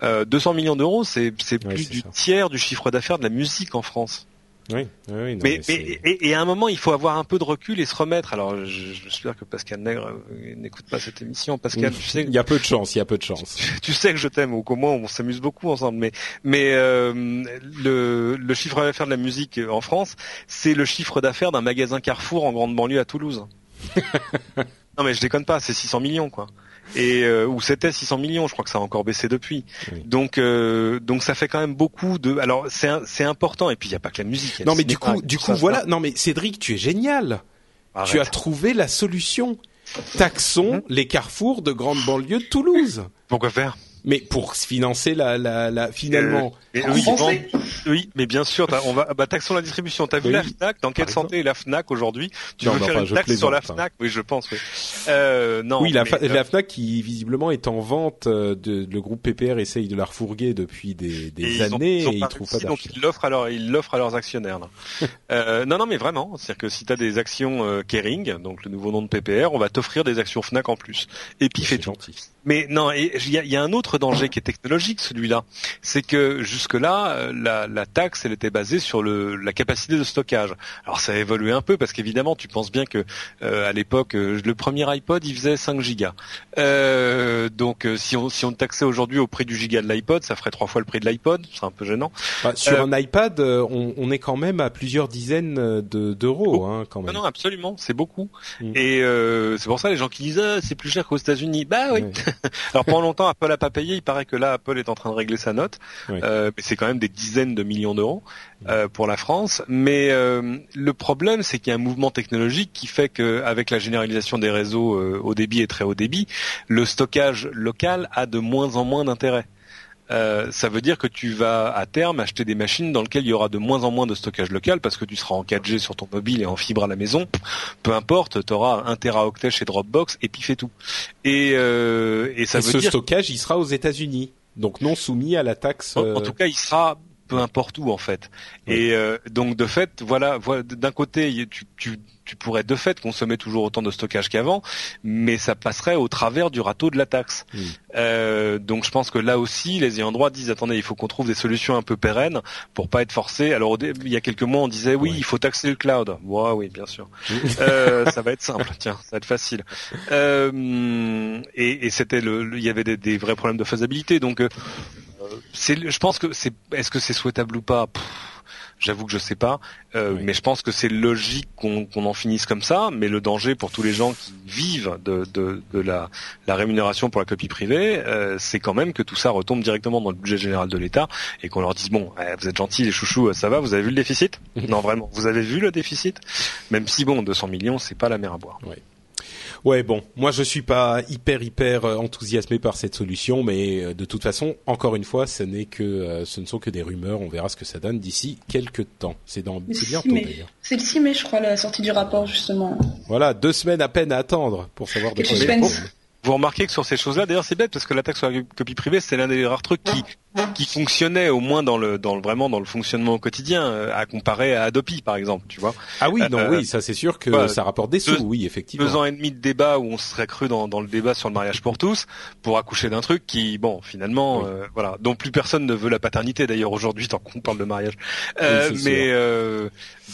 Euh, 200 millions d'euros, c'est c'est Ouais, plus c'est du ça. tiers du chiffre d'affaires de la musique en France. Oui, oui, oui, non, Mais, mais- et, et à un moment, il faut avoir un peu de recul et se remettre. Alors, je- j'espère que Pascal Nègre euh, n'écoute pas cette émission. Pascal, tu sais, il y a peu de chance, il y a peu de chance. tu sais que je t'aime, ou qu'au moins on s'amuse beaucoup ensemble. Mais, mais euh, le, le chiffre d'affaires de la musique en France, c'est le chiffre d'affaires d'un magasin Carrefour en grande banlieue à Toulouse. non, mais je déconne pas, c'est 600 millions, quoi. Et euh, ou c'était 600 millions, je crois que ça a encore baissé depuis. Oui. Donc, euh, donc ça fait quand même beaucoup de. Alors, c'est c'est important. Et puis il y a pas que la musique. Non, mais du coup, du coup, ça, voilà. Non, mais Cédric, tu es génial. Tu as trouvé la solution. Taxons Mhm. les carrefours de grande banlieue de Toulouse. Pourquoi faire? Mais pour financer la, la, la finalement. Et eux, ils vendent- Oui, mais bien sûr, on va bah, taxons la distribution. T'as vu Oui. la Fnac? Dans quelle santé est la Fnac aujourd'hui? Tu Non, veux faire enfin, une taxe sur la hein. Fnac? Oui, je pense. Oui. Euh, non. oui, la, mais, euh, la Fnac qui visiblement est en vente. euh, De, le groupe PPR essaye de la refourguer depuis des, et des ils ont- années ils ont et ils trouvent pas donc ils l'offrent à leurs ils l'offrent à leurs actionnaires. Là. euh, non, non, mais vraiment, c'est-à-dire que si t'as des actions euh, Kering, donc le nouveau nom de PPR, on va t'offrir des actions Fnac en plus. Et puis fait C'est tout. gentil. Mais non, il y y a un autre danger qui est technologique, celui-là. C'est que jusque-là, euh, la, la, taxe, elle était basée sur le, la capacité de stockage. Alors ça a évolué un peu parce qu'évidemment, tu penses bien que euh, à l'époque, euh, le premier iPod, il faisait 5 gigas. Euh, donc si on si on taxait aujourd'hui au prix du giga de l'iPod, ça ferait trois fois le prix de l'iPod. C'est un peu gênant. Bah, sur un iPad, on, on, est quand même à plusieurs dizaines d'euros, hein, quand même. Non, non absolument, c'est beaucoup. Mm. Et c'est pour ça les gens qui disent ah, c'est plus cher qu'aux États-Unis. Bah oui. Alors pendant longtemps, Apple a pas payé. Il paraît que là, Apple est en train de régler sa note. Euh, mais c'est quand même des dizaines de millions d'euros euh, pour la France. Mais euh, le problème, c'est qu'il y a un mouvement technologique qui fait qu'avec la généralisation des réseaux haut débit et très haut débit, le stockage local a de moins en moins d'intérêt. Ça veut dire que tu vas à terme acheter des machines dans lesquelles il y aura de moins en moins de stockage local parce que tu seras en 4G sur ton mobile et en fibre à la maison. Peu importe, tu auras un teraoctet chez Dropbox et puis fait tout. Et, et ça veut ce stockage, il sera aux États-Unis. Donc non soumis à la taxe. En, tout euh, cas, il sera peu importe où en fait. Et euh, donc de fait, voilà, voilà d'un côté, tu, tu, tu, pourrais de fait consommer toujours autant de stockage qu'avant, mais ça passerait au travers du râteau de la taxe. Euh, donc je pense que là aussi, les ayants droit disent attendez, il faut qu'on trouve des solutions un peu pérennes pour pas être forcé. Alors il y a quelques mois, on disait oui, il faut taxer le cloud. oui, bien sûr. euh, ça va être simple, tiens, ça va être facile. Et, et c'était le, il y avait des, des, vrais problèmes de faisabilité, donc euh, je pense que c'est, est-ce que c'est souhaitable ou pas? J'avoue que je sais pas, euh, mais je pense que c'est logique qu'on, en finisse comme ça. Mais le danger pour tous les gens qui vivent de, la, rémunération pour la copie privée, euh, c'est quand même que tout ça retombe directement dans le budget général de l'État et qu'on leur dise bon, eh, vous êtes gentils les chouchous, ça va, vous avez vu le déficit? Non vraiment, vous avez vu le déficit? Même si bon, 200 millions, c'est pas la mer à boire. Ouais, bon, moi je suis pas hyper hyper euh, enthousiasmé par cette solution, mais euh, de toute façon, encore une fois, ce n'est que euh, ce ne sont que des rumeurs. On verra ce que ça donne d'ici quelques temps. C'est dans c'est bientôt d'ailleurs. C'est le 6 mai, je crois, la sortie du rapport justement. Voilà, deux semaines à peine à attendre pour savoir de quoi. Vous remarquez que sur ces choses-là, d'ailleurs, c'est bête parce que la taxe sur la copie privée, c'est l'un des rares trucs qui qui fonctionnait au moins dans le dans le vraiment dans le fonctionnement au quotidien euh, à comparer à Adopi par exemple tu vois. Ah oui non euh, oui ça c'est sûr que ça rapporte des sous oui effectivement. deux ans et demi de débat où on serait cru dans, dans le débat sur le mariage pour tous pour accoucher d'un truc qui bon finalement euh, voilà dont plus personne ne veut la paternité d'ailleurs aujourd'hui tant qu'on parle de mariage. Mais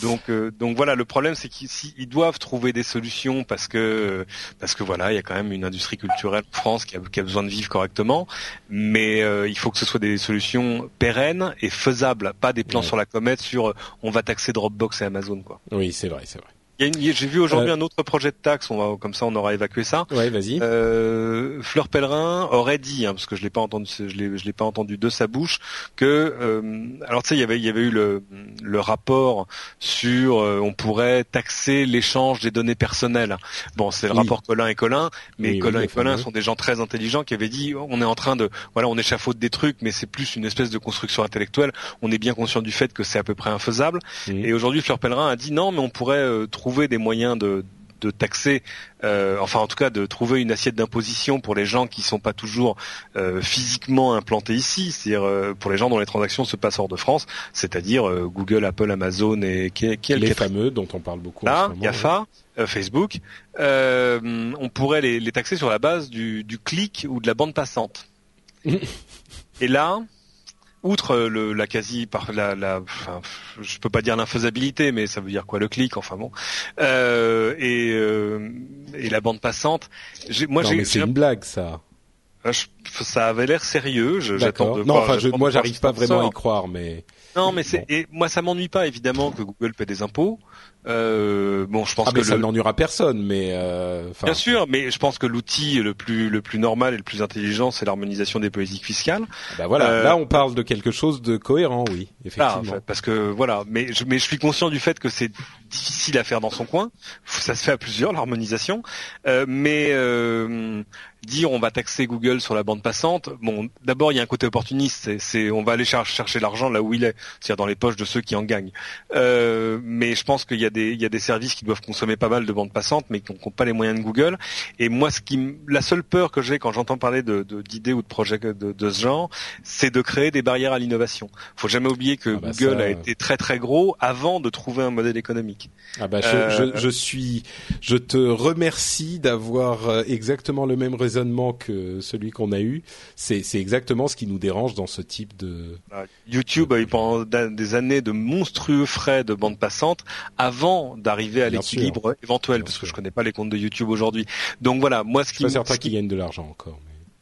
donc donc voilà le problème c'est qu'ils doivent trouver des solutions parce que parce que voilà il y a quand même une industrie culturelle en France qui a, qui a besoin de vivre correctement. Mais il faut que ce soit des des solutions pérennes et faisables, pas des plans sur la comète sur euh, on va taxer Dropbox et Amazon quoi. Oui, c'est vrai, c'est vrai. J'ai vu aujourd'hui euh, un autre projet de taxe, on va comme ça on aura évacué ça. Ouais, vas-y. Euh, Fleur Pellerin aurait dit, hein, parce que je l'ai pas entendu, je l'ai, je l'ai pas entendu de sa bouche, que euh, alors tu sais il y avait il y avait eu le, le rapport sur euh, on pourrait taxer l'échange des données personnelles. Bon, c'est le rapport Colin et Colin, mais Colin et Colin sont des gens très intelligents qui avaient dit on est en train de voilà on échafaude des trucs, mais c'est plus une espèce de construction intellectuelle. On est bien conscient du fait que c'est à peu près infaisable. Et aujourd'hui Fleur Pellerin a dit non, mais on pourrait trouver trouver des moyens de, de taxer, euh, enfin en tout cas de trouver une assiette d'imposition pour les gens qui sont pas toujours euh, physiquement implantés ici, c'est-à-dire euh, pour les gens dont les transactions se passent hors de France, c'est-à-dire Google, Apple, Amazon et qui, qui les fameux dont on parle beaucoup. Là, Gafa, Facebook, on pourrait les, les, taxer sur la base du, du clic ou de la bande passante. et là, outre le, la quasi par la, la enfin, je peux pas dire l'infaisabilité mais ça veut dire quoi le clic enfin bon. Euh, et euh, et la bande passante moi j'ai c'est une blague ça. Ah, ça avait l'air sérieux j'attends de non enfin moi j'arrive pas vraiment à y croire mais non mais c'est et moi ça m'ennuie pas évidemment que Google paie des impôts euh, bon, je pense ah, que ça n'ennuiera personne, mais euh, bien sûr, mais je pense que l'outil le plus le plus normal et le plus intelligent, c'est l'harmonisation des politiques fiscales. Bah voilà, euh, là on parle de quelque chose de cohérent, oui, effectivement. Ah, parce que voilà, mais je, mais je suis conscient du fait que c'est difficile à faire dans son coin. Ça se fait à plusieurs l'harmonisation, euh, mais euh, dire on va taxer Google sur la bande passante, bon, d'abord il y a un côté opportuniste, c'est on va aller chercher l'argent là où il est, c'est-à-dire dans les poches de ceux qui en gagnent. Euh, mais je pense qu'il y a des il y a des services qui doivent consommer pas mal de bandes passantes, mais qui n'ont pas les moyens de Google. Et moi, ce qui la seule peur que j'ai quand j'entends parler de d'idées ou de projets de, de ce genre, c'est de créer des barrières à l'innovation. Faut jamais oublier que ah bah Google a été très très gros avant de trouver un modèle économique. Ah bah je, je, euh, je suis, je te remercie d'avoir euh, exactement le même raisonnement que celui qu'on a eu, c'est exactement ce qui nous dérange dans ce type de. Ah, YouTube a eu pendant des années de monstrueux frais de bande passante avant d'arriver à l'équilibre éventuel, parce que je connais pas les comptes de YouTube aujourd'hui. Donc voilà, moi ce qui. Pas certain qu'ils gagnent de l'argent encore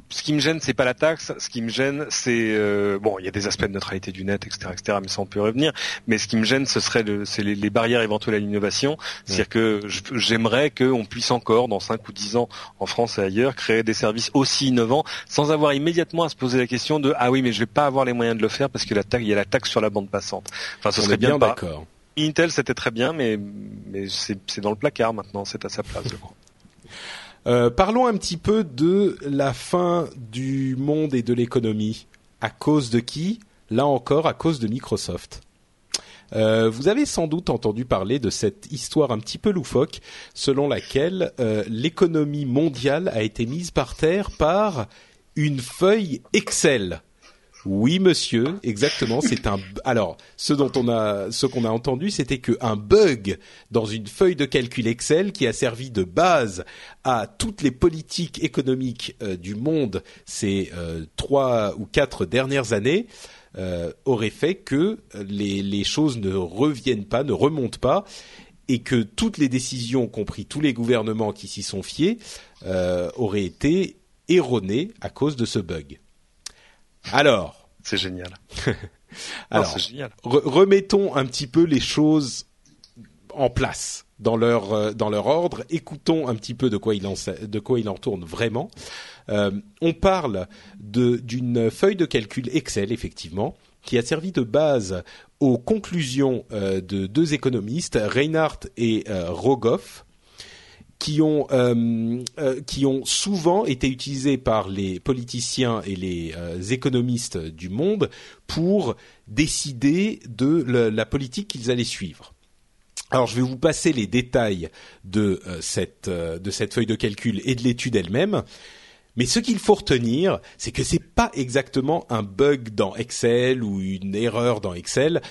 ce qui me gêne, c'est pas la taxe. Ce qui me gêne, c'est euh, bon, il y a des aspects de neutralité du net, etc., etc. Mais ça, on peut revenir. Mais ce qui me gêne, ce serait le, c'est les, barrières éventuelles à l'innovation. C'est-à-dire que j'aimerais qu'on puisse encore, dans 5 ou 10 ans, en France et ailleurs, créer des services aussi innovants, sans avoir immédiatement à se poser la question de ah oui, mais je vais pas avoir les moyens de le faire parce que la taxe, il y a la taxe sur la bande passante. Enfin, ce serait bien, d'accord. Intel, c'était très bien, mais mais c'est dans le placard maintenant. C'est à sa place, je crois. Euh, parlons un petit peu de la fin du monde et de l'économie. À cause de qui? Là encore, à cause de Microsoft. Euh, vous avez sans doute entendu parler de cette histoire un petit peu loufoque selon laquelle euh, l'économie mondiale a été mise par terre par une feuille Excel. Oui, monsieur, exactement. C'est un. Alors, ce dont on a, ce qu'on a entendu, c'était qu'un bug dans une feuille de calcul Excel qui a servi de base à toutes les politiques économiques euh, du monde ces euh, trois ou quatre dernières années euh, aurait fait que les, les choses ne reviennent pas, ne remontent pas, et que toutes les décisions, compris tous les gouvernements qui s'y sont fiés, auraient été erronées à cause de ce bug. Alors. C'est génial. Alors, génial. remettons un petit peu les choses en place dans leur euh, dans leur ordre. Écoutons un petit peu de quoi il en de quoi il en tourne vraiment. Euh, on parle d'une feuille de calcul Excel effectivement qui a servi de base aux conclusions euh, de deux économistes, Reinhardt et Rogoff, qui ont euh, euh, qui ont souvent été utilisés par les politiciens et les euh, économistes du monde pour décider de la politique qu'ils allaient suivre. Alors je vais vous passer les détails de cette de cette feuille de calcul et de l'étude elle-même. Mais ce qu'il faut retenir, c'est que c'est pas exactement un bug dans Excel ou une erreur dans Excel.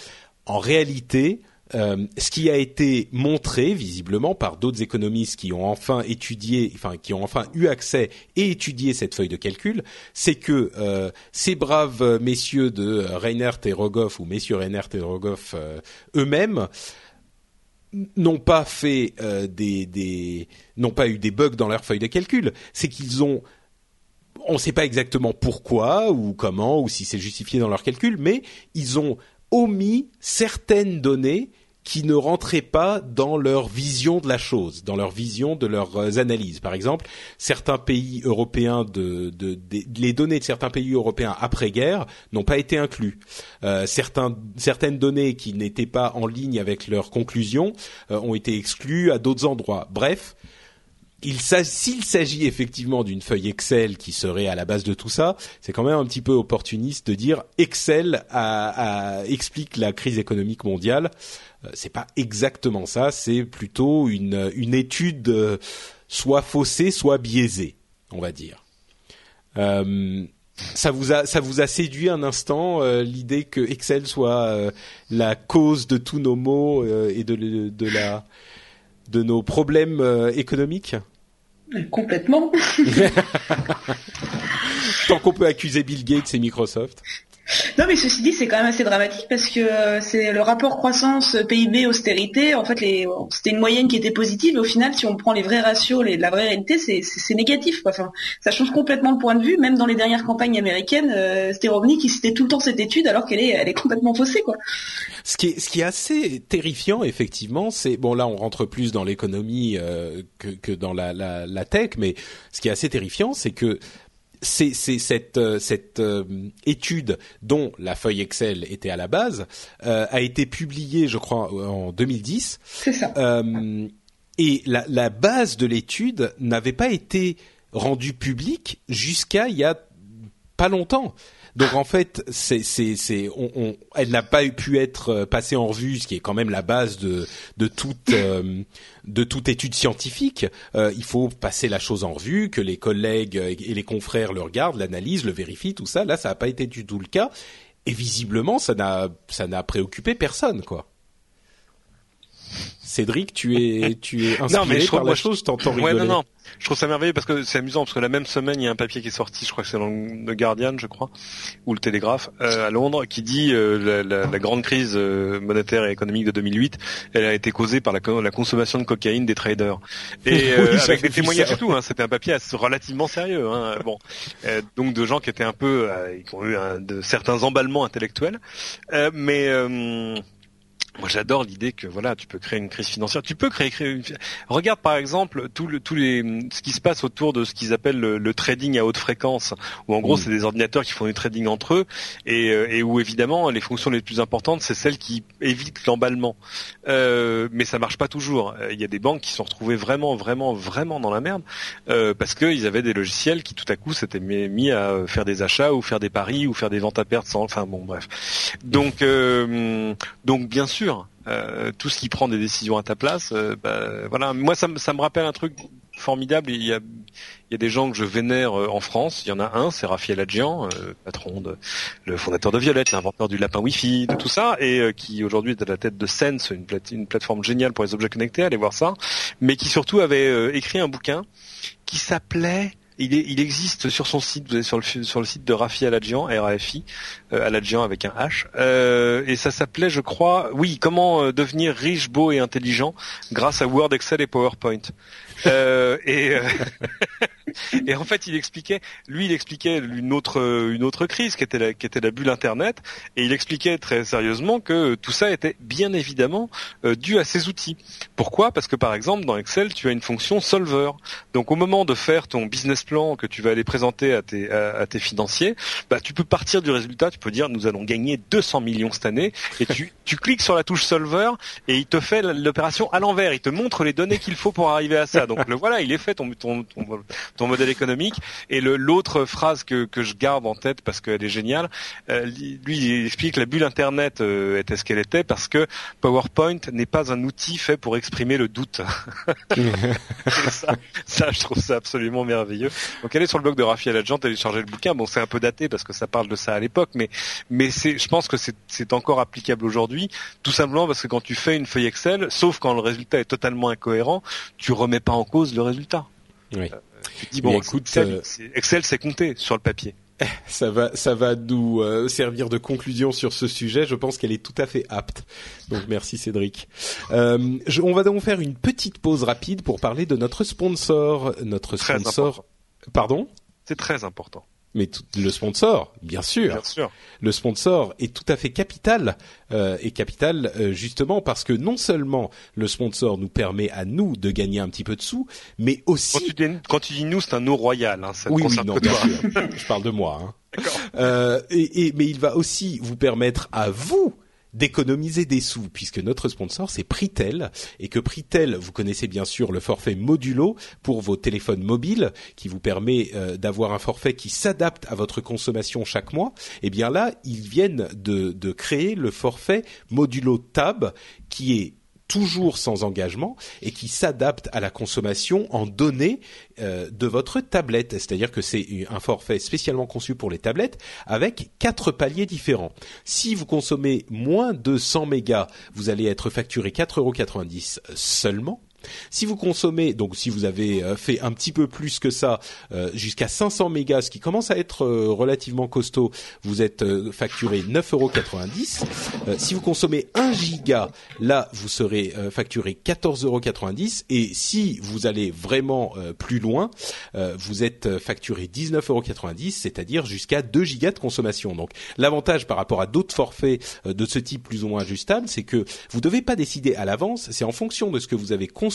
En réalité, euh, ce qui a été montré visiblement par d'autres économistes qui ont enfin étudié, enfin qui ont enfin eu accès et étudié cette feuille de calcul, c'est que euh, ces braves messieurs de Reinert et Rogoff ou messieurs Reinert et Rogoff euh, eux-mêmes n'ont pas fait des n'ont pas eu des bugs dans leur feuille de calcul, c'est qu'ils ont on ne sait pas exactement pourquoi ou comment ou si c'est justifié dans leur calcul, mais ils ont omis certaines données qui ne rentraient pas dans leur vision de la chose, dans leur vision de leurs euh, analyses. Par exemple, certains pays européens de, les données de certains pays européens après-guerre n'ont pas été inclus. Euh, certaines données qui n'étaient pas en ligne avec leurs conclusions euh, ont été exclues à d'autres endroits. Bref, s'il s'agit effectivement d'une feuille Excel qui serait à la base de tout ça, c'est quand même un petit peu opportuniste de dire Excel explique la crise économique mondiale. Euh, c'est pas exactement ça, c'est plutôt une, étude euh, soit faussée, soit biaisée, on va dire. Euh, ça vous a séduit un instant l'idée que Excel soit la cause de tous nos maux et de nos problèmes économiques? Complètement. Tant qu'on peut accuser Bill Gates et Microsoft. Non, mais ceci dit, c'est quand même assez dramatique parce que euh, c'est le rapport croissance PIB austérité. En fait, c'était une moyenne qui était positive. Et au final, si on prend les vrais ratios, les, la vraie réalité, c'est négatif. Enfin, ça change complètement le point de vue. Même dans les dernières campagnes américaines, euh, c'était Romney qui citait tout le temps cette étude alors qu'elle est, elle est complètement faussée, quoi. Ce qui est, ce qui est assez terrifiant, effectivement, c'est bon là, on rentre plus dans l'économie euh, que, que dans la, la, la tech, mais ce qui est assez terrifiant, c'est que c'est cette, euh, cette euh, étude dont la feuille Excel était à la base euh, a été publiée, je crois, en 2010. C'est ça. et la, la, base de l'étude n'avait pas été rendue publique jusqu'à il y a pas longtemps. Donc en fait, c'est, c'est, c'est, on, on, elle n'a pas pu être euh, passée en revue, ce qui est quand même la base de de toute euh, de toute étude scientifique. Euh, il faut passer la chose en revue, que les collègues et les confrères le regardent, l'analysent, le vérifient, tout ça. Là, ça n'a pas été du tout le cas. Et visiblement, ça n'a ça n'a préoccupé personne, quoi. Cédric, tu es tu es inspiré par la chose, t'entends rigoler. Ouais, non, non. Je trouve ça merveilleux parce que c'est amusant parce que la même semaine il y a un papier qui est sorti, je crois que c'est dans le Guardian, je crois, ou le Télégraphe euh, à Londres, qui dit euh, la, la, grande crise euh, monétaire et économique de 2008, elle a été causée par la, la consommation de cocaïne des traders. Et avec des témoignages et tout, hein, c'était un papier relativement sérieux. Hein, bon, donc de gens qui étaient un peu, qui ont eu un, de certains emballements intellectuels, mais moi, j'adore l'idée que voilà, tu peux créer une crise financière. Tu peux créer, créer une... Regarde par exemple tout le, tous les ce qui se passe autour de ce qu'ils appellent le, trading à haute fréquence, où en gros mm. c'est des ordinateurs qui font du trading entre eux et, euh, et où évidemment les fonctions les plus importantes c'est celles qui évitent l'emballement. Euh, mais ça marche pas toujours. Il y a des banques qui sont retrouvées vraiment, vraiment, vraiment dans la merde euh, parce qu'ils avaient des logiciels qui tout à coup s'étaient mis à faire des achats ou faire des paris ou faire des ventes à perte sans. Enfin bon, bref. Donc, euh, donc bien sûr euh, tout ce qui prend des décisions à ta place, euh, bah, voilà. Moi, ça, me rappelle un truc formidable. Il y a, des gens que je vénère euh, en France. Il y en a un, c'est Raphaël Adjian, patron de, le fondateur de Violette, l'inventeur du lapin Wi-Fi, de tout ça, et qui aujourd'hui est à la tête de Sense, une, une plateforme géniale pour les objets connectés. Allez voir ça. Mais qui surtout avait écrit un bouquin qui s'appelait il, est, il, existe sur son site, vous allez sur le, sur le site de Rafi Aladjian, R-A-F-I, euh, Aladjian avec un H, euh, et ça s'appelait, je crois, oui, comment euh, devenir riche, beau et intelligent grâce à Word, Excel et PowerPoint. Euh, et, et en fait, il expliquait, lui, il expliquait une autre une autre crise qui était la qui était la bulle Internet, et il expliquait très sérieusement que tout ça était bien évidemment dû à ces outils. Pourquoi? Parce que par exemple, dans Excel, tu as une fonction solver. Donc au moment de faire ton business plan que tu vas aller présenter à tes, à, tes financiers, bah, tu peux partir du résultat, tu peux dire nous allons gagner 200 millions cette année, et tu, tu cliques sur la touche solver et il te fait l'opération à l'envers, il te montre les données qu'il faut pour arriver à ça. Donc le voilà, il est fait ton, ton, ton, modèle économique. Et l'autre phrase que, que je garde en tête parce qu'elle est géniale, euh, lui il explique que la bulle Internet euh, était ce qu'elle était parce que PowerPoint n'est pas un outil fait pour exprimer le doute. ça, ça, je trouve ça absolument merveilleux. Donc allez sur le blog de Raphaël Adjant, télécharger le bouquin. Bon, c'est un peu daté parce que ça parle de ça à l'époque, mais mais c'est, je pense que c'est encore applicable aujourd'hui, tout simplement parce que quand tu fais une feuille Excel, sauf quand le résultat est totalement incohérent, tu remets pas en cause le résultat. Oui. Euh, tu dis bon, écoute, euh, Excel, c'est compté sur le papier. Ça va, ça va nous euh, servir de conclusion sur ce sujet. Je pense qu'elle est tout à fait apte. Donc merci Cédric. Euh, on va donc faire une petite pause rapide pour parler de notre sponsor. Notre sponsor. Pardon? C'est très important. Mais le sponsor, bien sûr. Bien sûr. Le sponsor est tout à fait capital euh, et capital euh, justement parce que non seulement le sponsor nous permet à nous de gagner un petit peu de sous, mais aussi quand tu dis, quand tu dis nous, c'est un nous royal. Hein, ça oui, oui, non, bien sûr. Je parle de moi. Hein. Euh, et, et, mais il va aussi vous permettre à vous d'économiser des sous puisque notre sponsor c'est Pritel et que Pritel, vous connaissez bien sûr le forfait modulo pour vos téléphones mobiles qui vous permet euh, d'avoir un forfait qui s'adapte à votre consommation chaque mois. Et eh bien là, ils viennent de, de créer le forfait modulo Tab qui est toujours sans engagement et qui s'adapte à la consommation en données euh, de votre tablette. C'est-à-dire que c'est un forfait spécialement conçu pour les tablettes avec quatre paliers différents. Si vous consommez moins de 100 mégas, vous allez être facturé 4,90 euros seulement. Si vous consommez, donc si vous avez euh, fait un petit peu plus que ça, euh, jusqu'à 500 mégas, ce qui commence à être euh, relativement costaud, vous êtes facturé 9,90 euros. Si vous consommez 1 giga, là, vous serez facturé 14,90 euros. Et si vous allez vraiment plus loin, vous êtes facturé 19,90 euros, c'est-à-dire jusqu'à 2 gigas de consommation. Donc l'avantage par rapport à d'autres forfaits de ce type plus ou moins ajustables, c'est que vous ne devez pas décider à l'avance, c'est en fonction de ce que vous avez consommé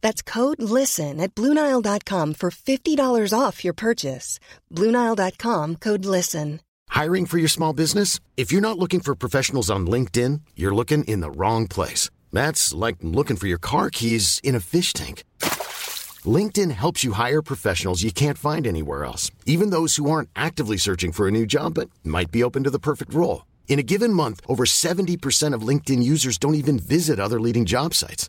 That's code LISTEN at Bluenile.com for $50 off your purchase. Bluenile.com code LISTEN. Hiring for your small business? If you're not looking for professionals on LinkedIn, you're looking in the wrong place. That's like looking for your car keys in a fish tank. LinkedIn helps you hire professionals you can't find anywhere else, even those who aren't actively searching for a new job but might be open to the perfect role. In a given month, over 70% of LinkedIn users don't even visit other leading job sites.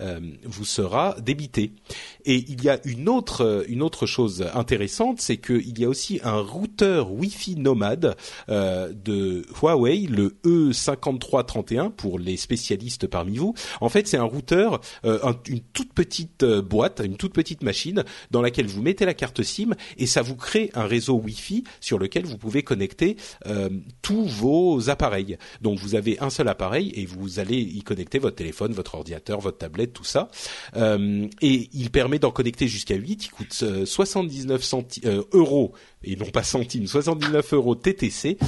Euh, vous sera débité. Et il y a une autre une autre chose intéressante, c'est qu'il y a aussi un routeur Wi-Fi nomade euh, de Huawei, le E5331 pour les spécialistes parmi vous. En fait, c'est un routeur, euh, un- une toute petite euh, boîte, une toute petite machine dans laquelle vous mettez la carte SIM et ça vous crée un réseau Wi-Fi sur lequel vous pouvez connecter euh, tous vos appareils. Donc vous avez un seul appareil et vous allez y connecter votre téléphone, votre ordinateur, votre tablette, tout ça. Euh, et il permet d'en connecter jusqu'à 8. Il coûte euh, 79 centi- euh, euros et non pas centimes, 79 euros TTC.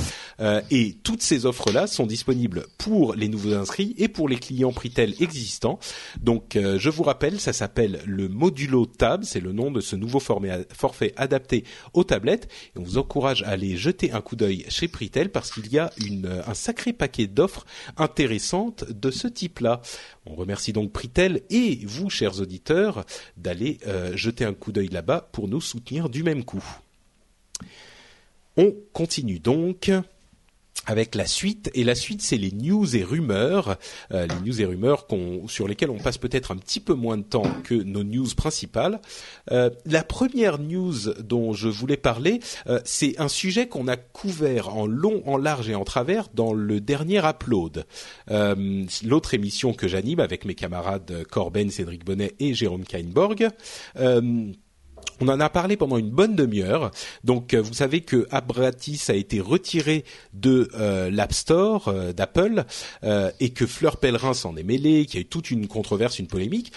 Euh, et toutes ces offres-là sont disponibles pour les nouveaux inscrits et pour les clients Pritel existants. Donc euh, je vous rappelle, ça s'appelle le Modulo Tab, c'est le nom de ce nouveau forfait, adapté aux tablettes. Et on vous encourage à aller jeter un coup d'œil chez Pritel parce qu'il y a une, euh, un sacré paquet d'offres intéressantes de ce type-là. On remercie donc Pritel et vous, chers auditeurs, d'aller euh, jeter un coup d'œil là-bas pour nous soutenir du même coup. On continue donc avec la suite et la suite c'est les news et rumeurs euh, les news et rumeurs sur lesquelles on passe peut-être un petit peu moins de temps que nos news principales. Euh, la première news dont je voulais parler euh, c'est un sujet qu'on a couvert en long en large et en travers dans le dernier upload. L'autre émission que j'anime avec mes camarades Corben Cédric Bonnet et Jérôme Kainborg on en a parlé pendant une bonne demi-heure. Donc, euh, vous savez que Abratis a été retiré de euh, l'App Store euh, d'Apple euh, et que Fleur Pellerin s'en est mêlé, qu'il y a eu toute une controverse, une polémique.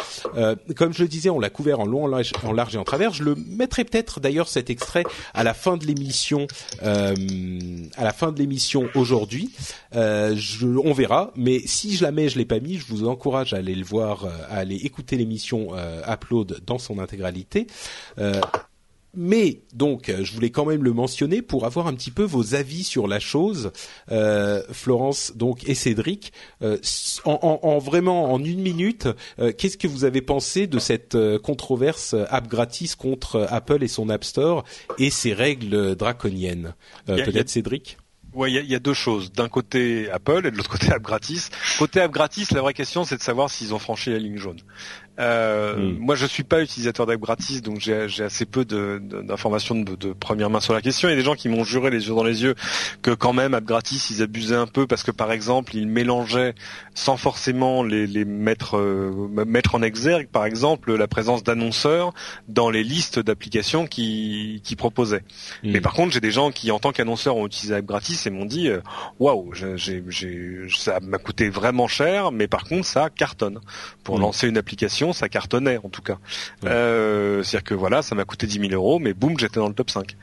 Comme je le disais, on l'a couvert en long, en large, et en travers. Je le mettrai peut-être d'ailleurs cet extrait à la fin de l'émission, à la fin de l'émission aujourd'hui. On verra. Mais si je la mets, je l'ai pas mis. Je vous encourage à aller le voir, à aller écouter l'émission Upload dans son intégralité. Euh, mais donc, euh, je voulais quand même le mentionner pour avoir un petit peu vos avis sur la chose, euh, Florence donc et Cédric. Euh, en, en- en vraiment en une minute, euh, qu'est-ce que vous avez pensé de cette euh, controverse app gratis contre Apple et son App Store et ses règles draconiennes Euh, Peut-être Cédric? Ouais, il y, y a deux choses. D'un côté Apple et de l'autre côté App Gratis. Côté App Gratis, la vraie question c'est de savoir s'ils ont franchi la ligne jaune. Euh, Mm. Moi, je suis pas utilisateur d'App Gratis, donc j'ai assez peu de- d'informations de, de première main sur la question. Il y a des gens qui m'ont juré les yeux dans les yeux que quand même App Gratis, ils abusaient un peu parce que par exemple, ils mélangeaient sans forcément les, les mettre euh, mettre en exergue, par exemple, la présence d'annonceurs dans les listes d'applications qui qui proposaient. Mais par contre, j'ai des gens qui, en tant qu'annonceurs, ont utilisé App Gratis et m'ont dit euh, waouh, j'ai- ça m'a coûté vraiment cher, mais par contre, ça cartonne. Pour Mm. lancer une application, ça cartonnait en tout cas. Ouais. Euh, C'est-à-dire que voilà, ça m'a coûté 10 000 euros, mais boum, j'étais dans le top 5.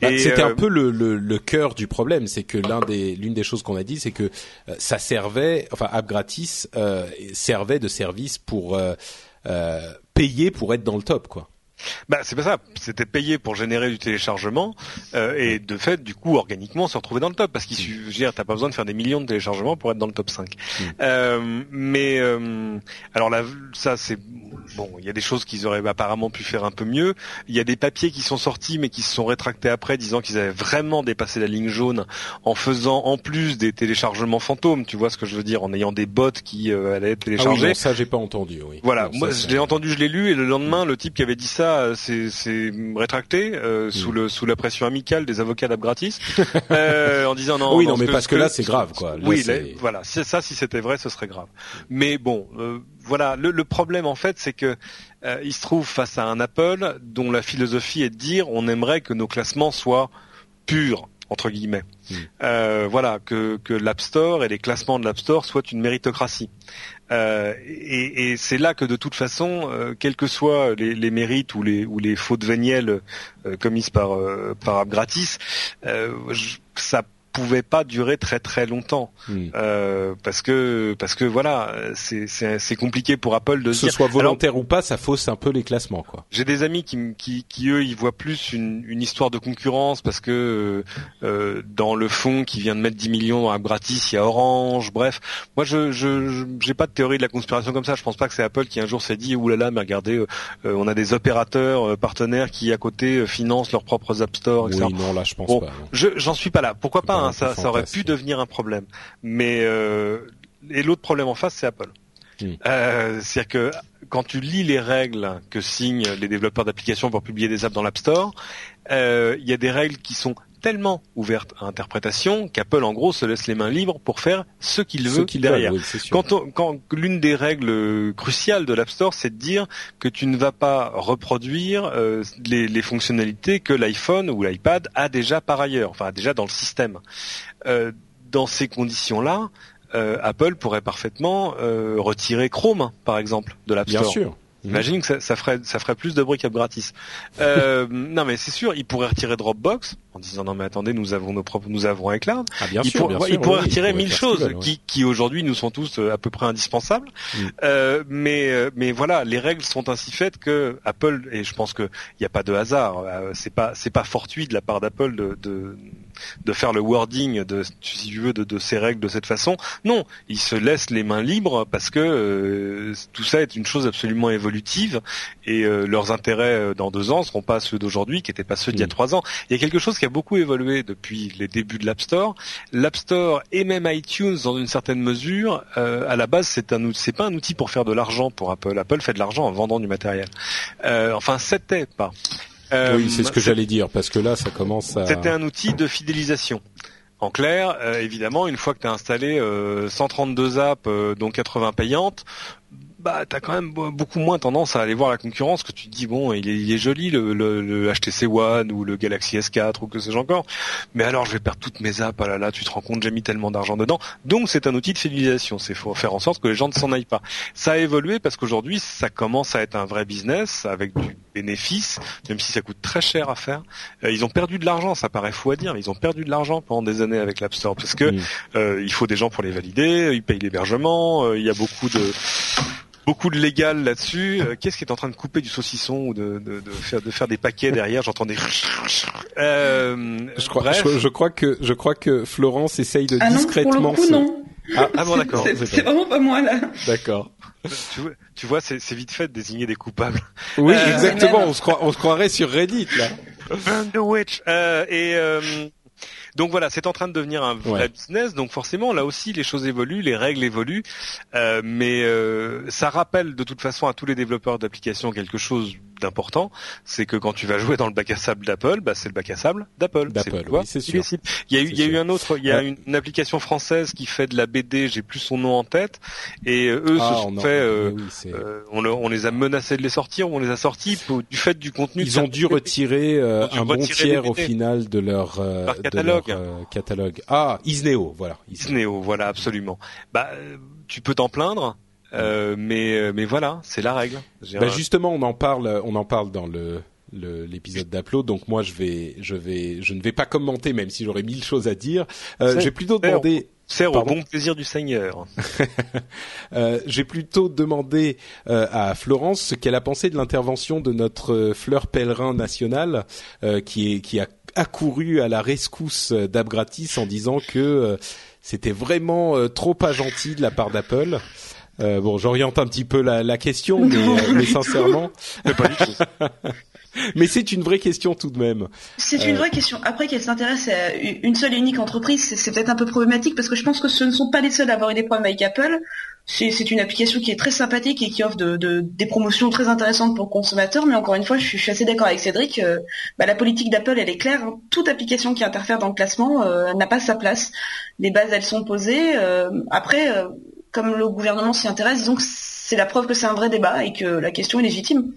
Bah, Et, C'était euh, un peu le, le, le cœur du problème, c'est que l'un des l'une des choses qu'on a dit, c'est que euh, ça servait, enfin App Gratis euh, servait de service pour euh, euh, payer pour être dans le top, quoi. Bah c'est pas ça, c'était payé pour générer du téléchargement euh, et de fait du coup organiquement se retrouver dans le top parce qu'il suffit, veux dire, t'as pas besoin de faire des millions de téléchargements pour être dans le top 5. Mm. Euh, mais euh, alors là ça c'est bon, il y a des choses qu'ils auraient apparemment pu faire un peu mieux. Il y a des papiers qui sont sortis mais qui se sont rétractés après disant qu'ils avaient vraiment dépassé la ligne jaune en faisant en plus des téléchargements fantômes, tu vois ce que je veux dire, en ayant des bots qui euh, allaient être Ah oui, téléchargés. non, ça j'ai pas entendu. Oui. Voilà, Non, moi ça, je l'ai entendu, je l'ai lu, et le lendemain, le type qui avait dit ça euh, s'est s'est rétracté euh, sous Mm. le sous la pression amicale des avocats d'App Gratis, euh, en disant non. Oui, non, non, ce mais que- parce ce que là, c'est grave, quoi. Là, oui, c'est- là, voilà, c'est ça, si c'était vrai, ce serait grave. Mais bon, euh, voilà, le, le problème en fait, c'est que euh, il se trouve face à un Apple dont la philosophie est de dire on aimerait que nos classements soient purs entre guillemets. Euh, voilà, que, que l'App Store et les classements de l'App Store soient une méritocratie. Euh, et c'est là que de toute façon, euh, quels que soient les, mérites ou les fautes vénielles euh, commises par par App Gratis, je- ça pouvait pas durer très très longtemps Hmm. euh, parce que parce que voilà c'est c'est compliqué pour Apple de Que ce dire soit Alors, volontaire ou pas, ça fausse un peu les classements, quoi. j'ai des amis qui, qui, qui eux, ils voient plus une, une histoire de concurrence parce que euh, dans le fond qui vient de mettre 10 millions dans la gratis, il y a Orange, bref. Moi, je je j'ai pas de théorie de la conspiration comme ça. Je pense pas que c'est Apple qui un jour s'est dit oulala, mais regardez, euh, euh, on a des opérateurs euh, partenaires qui à côté euh, financent leurs propres App Store, etc. Oui, non, là, je pense Bon, pas. Je j'en suis pas là. Pourquoi pas hein, ça, aurait pu devenir un problème. Mais euh, et l'autre problème en face, c'est Apple. Euh, C'est-à-dire que quand tu lis les règles que signent les développeurs d'applications pour publier des apps dans l'App Store, euh, il y a des règles qui sont tellement ouvertes à interprétation qu'Apple en gros se laisse les mains libres pour faire ce qu'il veut qu'ils derrière. oui. Quand, l'une des règles cruciales de l'App Store, c'est de dire que tu ne vas pas reproduire euh, les, les fonctionnalités que l'iPhone ou l'iPad a déjà par ailleurs, enfin déjà dans le système. Euh, dans ces conditions-là, euh, Apple pourrait parfaitement euh, retirer Chrome, par exemple, de l'App Bien Store. sûr. Imagine que ça, ça ferait ça ferait plus de bruit qu'app gratis. Euh, non mais c'est sûr, il pourrait retirer Dropbox en disant non mais attendez, nous avons nos propres, nous avons iCloud. Ah, bien il, sûr, pour- bien ouais, sûr, il pourrait oui, retirer mille choses ouais. qui, qui aujourd'hui nous sont tous euh, à peu près indispensables. Mm. Euh, mais euh, mais voilà, les règles sont ainsi faites que Apple et je pense que il n'y a pas de hasard. euh, c'est pas c'est pas fortuit de la part d'Apple de, de de faire le wording de si tu veux de, de ces règles de cette façon. Non, ils se laissent les mains libres parce que euh, tout ça est une chose absolument évolutive et euh, leurs intérêts euh, dans deux ans seront pas ceux d'aujourd'hui qui n'étaient pas ceux d'il y a Mm. trois ans. Il y a quelque chose qui a beaucoup évolué depuis les débuts de l'App Store. L'App Store et même iTunes dans une certaine mesure, euh, à la base c'est un c'est pas un outil pour faire de l'argent pour Apple. Apple fait de l'argent en vendant du matériel. Euh, enfin c'était pas. Euh, oui, c'est ce que j'allais dire, parce que là, ça commence à... c'était un outil de fidélisation. En clair, euh, évidemment, une fois que tu as installé euh, 132 apps, euh, dont 80 payantes, bah t'as quand même be- beaucoup moins tendance à aller voir la concurrence que tu te dis bon il est, il est joli le, le, le HTC One ou le Galaxy S4 ou que sais-je encore. Mais alors je vais perdre toutes mes apps ah là là tu te rends compte j'ai mis tellement d'argent dedans. Donc c'est un outil de fidélisation. C'est faut faire en sorte que les gens ne s'en aillent pas. Ça a évolué parce qu'aujourd'hui ça commence à être un vrai business avec du bénéfice même si ça coûte très cher à faire Euh, ils ont perdu de l'argent ça paraît fou à dire mais ils ont perdu de l'argent pendant des années avec l'App Store parce que euh, il faut des gens pour les valider, ils payent l'hébergement, euh, il y a beaucoup de beaucoup de légal là-dessus. Euh, Qu'est-ce qui est en train de couper du saucisson ou de, de, de faire de faire des paquets derrière? J'entends des. Euh, Je crois, je, je crois que je crois que Florence essaye de Ah non, discrètement. pour le coup, se- non. Ah, Ah bon d'accord. C'est vraiment pas moi, là. D'accord. Tu vois, tu vois, c'est vite fait de désigner des coupables. Oui, Euh, exactement. même. On se, croit, on se croirait sur Reddit là. Burn the witch. Euh, et euh, donc voilà, c'est en train de devenir un vrai Ouais. business. Donc forcément, là aussi, les choses évoluent, les règles évoluent, Euh, mais euh, ça rappelle de toute façon à tous les développeurs d'applications quelque chose d'important, c'est que quand tu vas jouer dans le bac à sable d'Apple, bah, c'est le bac à sable d'Apple. D'Apple, oui, c'est il sûr. Il y a eu, il y a eu un autre, il y a Ouais. une, une application française qui fait de la BD, j'ai plus son nom en tête, et euh, eux Ah, se sont on fait, euh, oui, euh, on, le- on les a menacés de les sortir, on les a sortis pour- du fait du contenu. Ils ont dû retirer euh, ont dû un bon retirer tiers au final de leur, euh, Leur de catalogue. leur, euh, catalogue. Ah, Isneo, voilà. Isneo. Voilà, absolument. Bah, euh, tu peux t'en plaindre, euh, mais euh, mais voilà, c'est la règle. Bah justement, on en parle, on en parle dans le l'épisode d'Upload. Donc moi, je vais, je vais, je ne vais pas commenter, même si j'aurais mille choses à dire. Euh, j'ai plutôt demandé. sert au bon plaisir du Seigneur. Euh, j'ai plutôt demandé euh, à Florence ce qu'elle a pensé de l'intervention de notre euh, fleur pèlerin national euh, qui est qui a accouru à la rescousse d'App Gratis en disant que c'était vraiment trop pas gentil de la part d'Apple. Euh, bon, j'oriente un petit peu la, la question, mais, Non, euh, mais sincèrement, Mais pas du tout. mais c'est une vraie question tout de même. C'est une Euh, vraie question. Après qu'elle s'intéresse à une seule et unique entreprise, c'est- peut-être un peu problématique parce que je pense que ce ne sont pas les seuls à avoir eu des problèmes avec Apple. C'est c'est une application qui est très sympathique et qui offre de, de- des promotions très intéressantes pour le consommateur. Mais encore une fois, je suis, je suis assez d'accord avec Cédric. euh, bah, la politique d'Apple, elle est claire. hein. Toute application qui interfère dans le classement euh, n'a pas sa place. Les bases, elles sont posées. euh, après, euh, comme le gouvernement s'y intéresse, que c'est la preuve que c'est un vrai débat et que la question est légitime.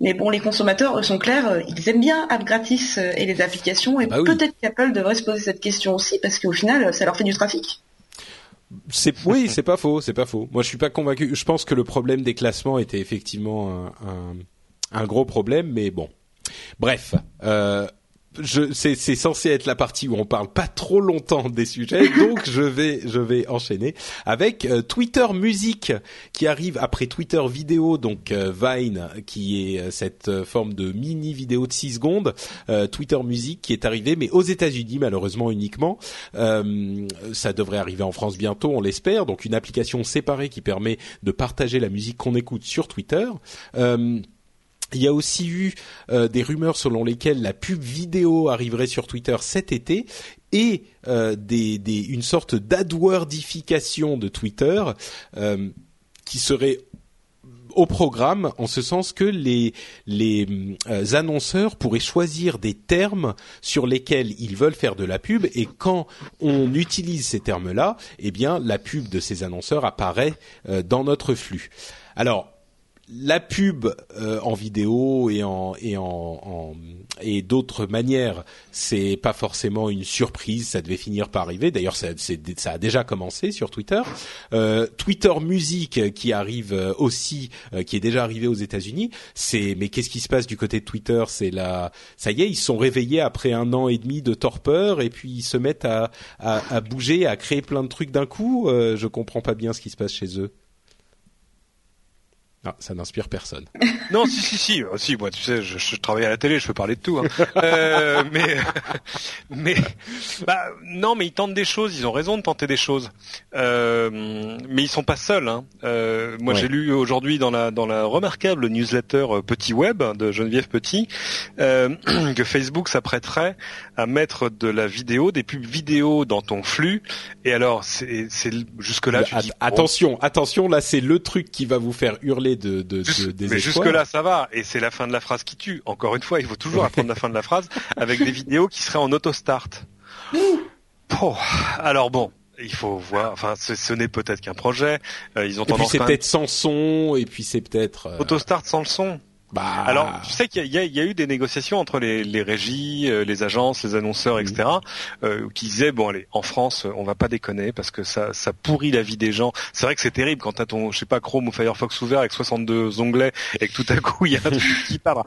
Mais bon, les consommateurs, eux, sont clairs, euh, ils aiment bien App Gratis euh, et les applications, et Bah oui. peut-être qu'Apple devrait se poser cette question aussi, parce qu'au final, euh, ça leur fait du trafic. C'est oui, c'est pas faux, c'est pas faux. Moi, je suis pas convaincu. Je pense que le problème des classements était effectivement un, un, un gros problème, mais bon. Bref, euh, c'est, c'est censé être la partie où on parle pas trop longtemps des sujets, donc je vais, je vais enchaîner avec euh, Twitter Music qui arrive après Twitter Vidéo, donc euh, Vine qui est euh, cette forme de mini vidéo de 6 secondes, Twitter Music qui est arrivé, mais aux États-Unis malheureusement uniquement. ça devrait arriver en France bientôt, on l'espère. Donc une application séparée qui permet de partager la musique qu'on écoute sur Twitter. Il y a aussi eu euh, des rumeurs selon lesquelles la pub vidéo arriverait sur Twitter cet été et euh, une sorte d'adwordification de Twitter euh, qui serait au programme en ce sens que les, les annonceurs pourraient choisir des termes sur lesquels ils veulent faire de la pub et quand on utilise ces termes-là, eh bien la pub de ces annonceurs apparaît dans notre flux. Alors la pub euh, en vidéo et en et en, et d'autres manières, c'est pas forcément une surprise. Ça devait finir par arriver. D'ailleurs, ça, ça a déjà commencé sur Twitter. Euh, Twitter Music qui arrive euh, aussi, qui est déjà arrivé aux États-Unis. C'est mais qu'est-ce qui se passe du côté de Twitter? C'est la, ça y est, ils sont réveillés après un an et demi de torpeur et puis ils se mettent à à, à bouger, à créer plein de trucs d'un coup. je comprends pas bien ce qui se passe chez eux. Ah, ça n'inspire personne. non, si, si, si, euh, si. Moi, tu sais, je, je, travaille à la télé, je peux parler de tout. Hein. euh, mais, mais, bah, non, mais ils tentent des choses. Ils ont raison de tenter des choses. Euh, mais ils sont pas seuls. Hein. Euh, moi, j'ai lu aujourd'hui dans la dans la remarquable newsletter Petit Web de Geneviève Petit euh, que Facebook s'apprêterait à mettre de la vidéo, des pubs vidéo dans ton flux. Et alors, c'est jusque là. attention, attention. Là, c'est le truc qui va vous faire hurler de, de, des Mais jusque là ça va et c'est la fin de la phrase qui tue. Encore une fois, il faut toujours apprendre la fin de la phrase avec des vidéos qui seraient en auto start. Oh, alors bon, il faut voir. Enfin, ce, n'est peut-être qu'un projet. Euh, ils ont et puis c'est peut-être sans son et puis c'est peut-être. Euh... Auto start sans le son. Bah... Alors, tu sais qu'il y, y, a eu des négociations entre les, les régies, euh, les agences, les annonceurs, etc., euh, qui disaient bon allez, en France, on va pas déconner parce que ça, ça pourrit la vie des gens. C'est vrai que c'est terrible quand t'as ton, je sais pas, Chrome ou Firefox ouvert avec 62 onglets et que tout à coup il y a un truc qui parle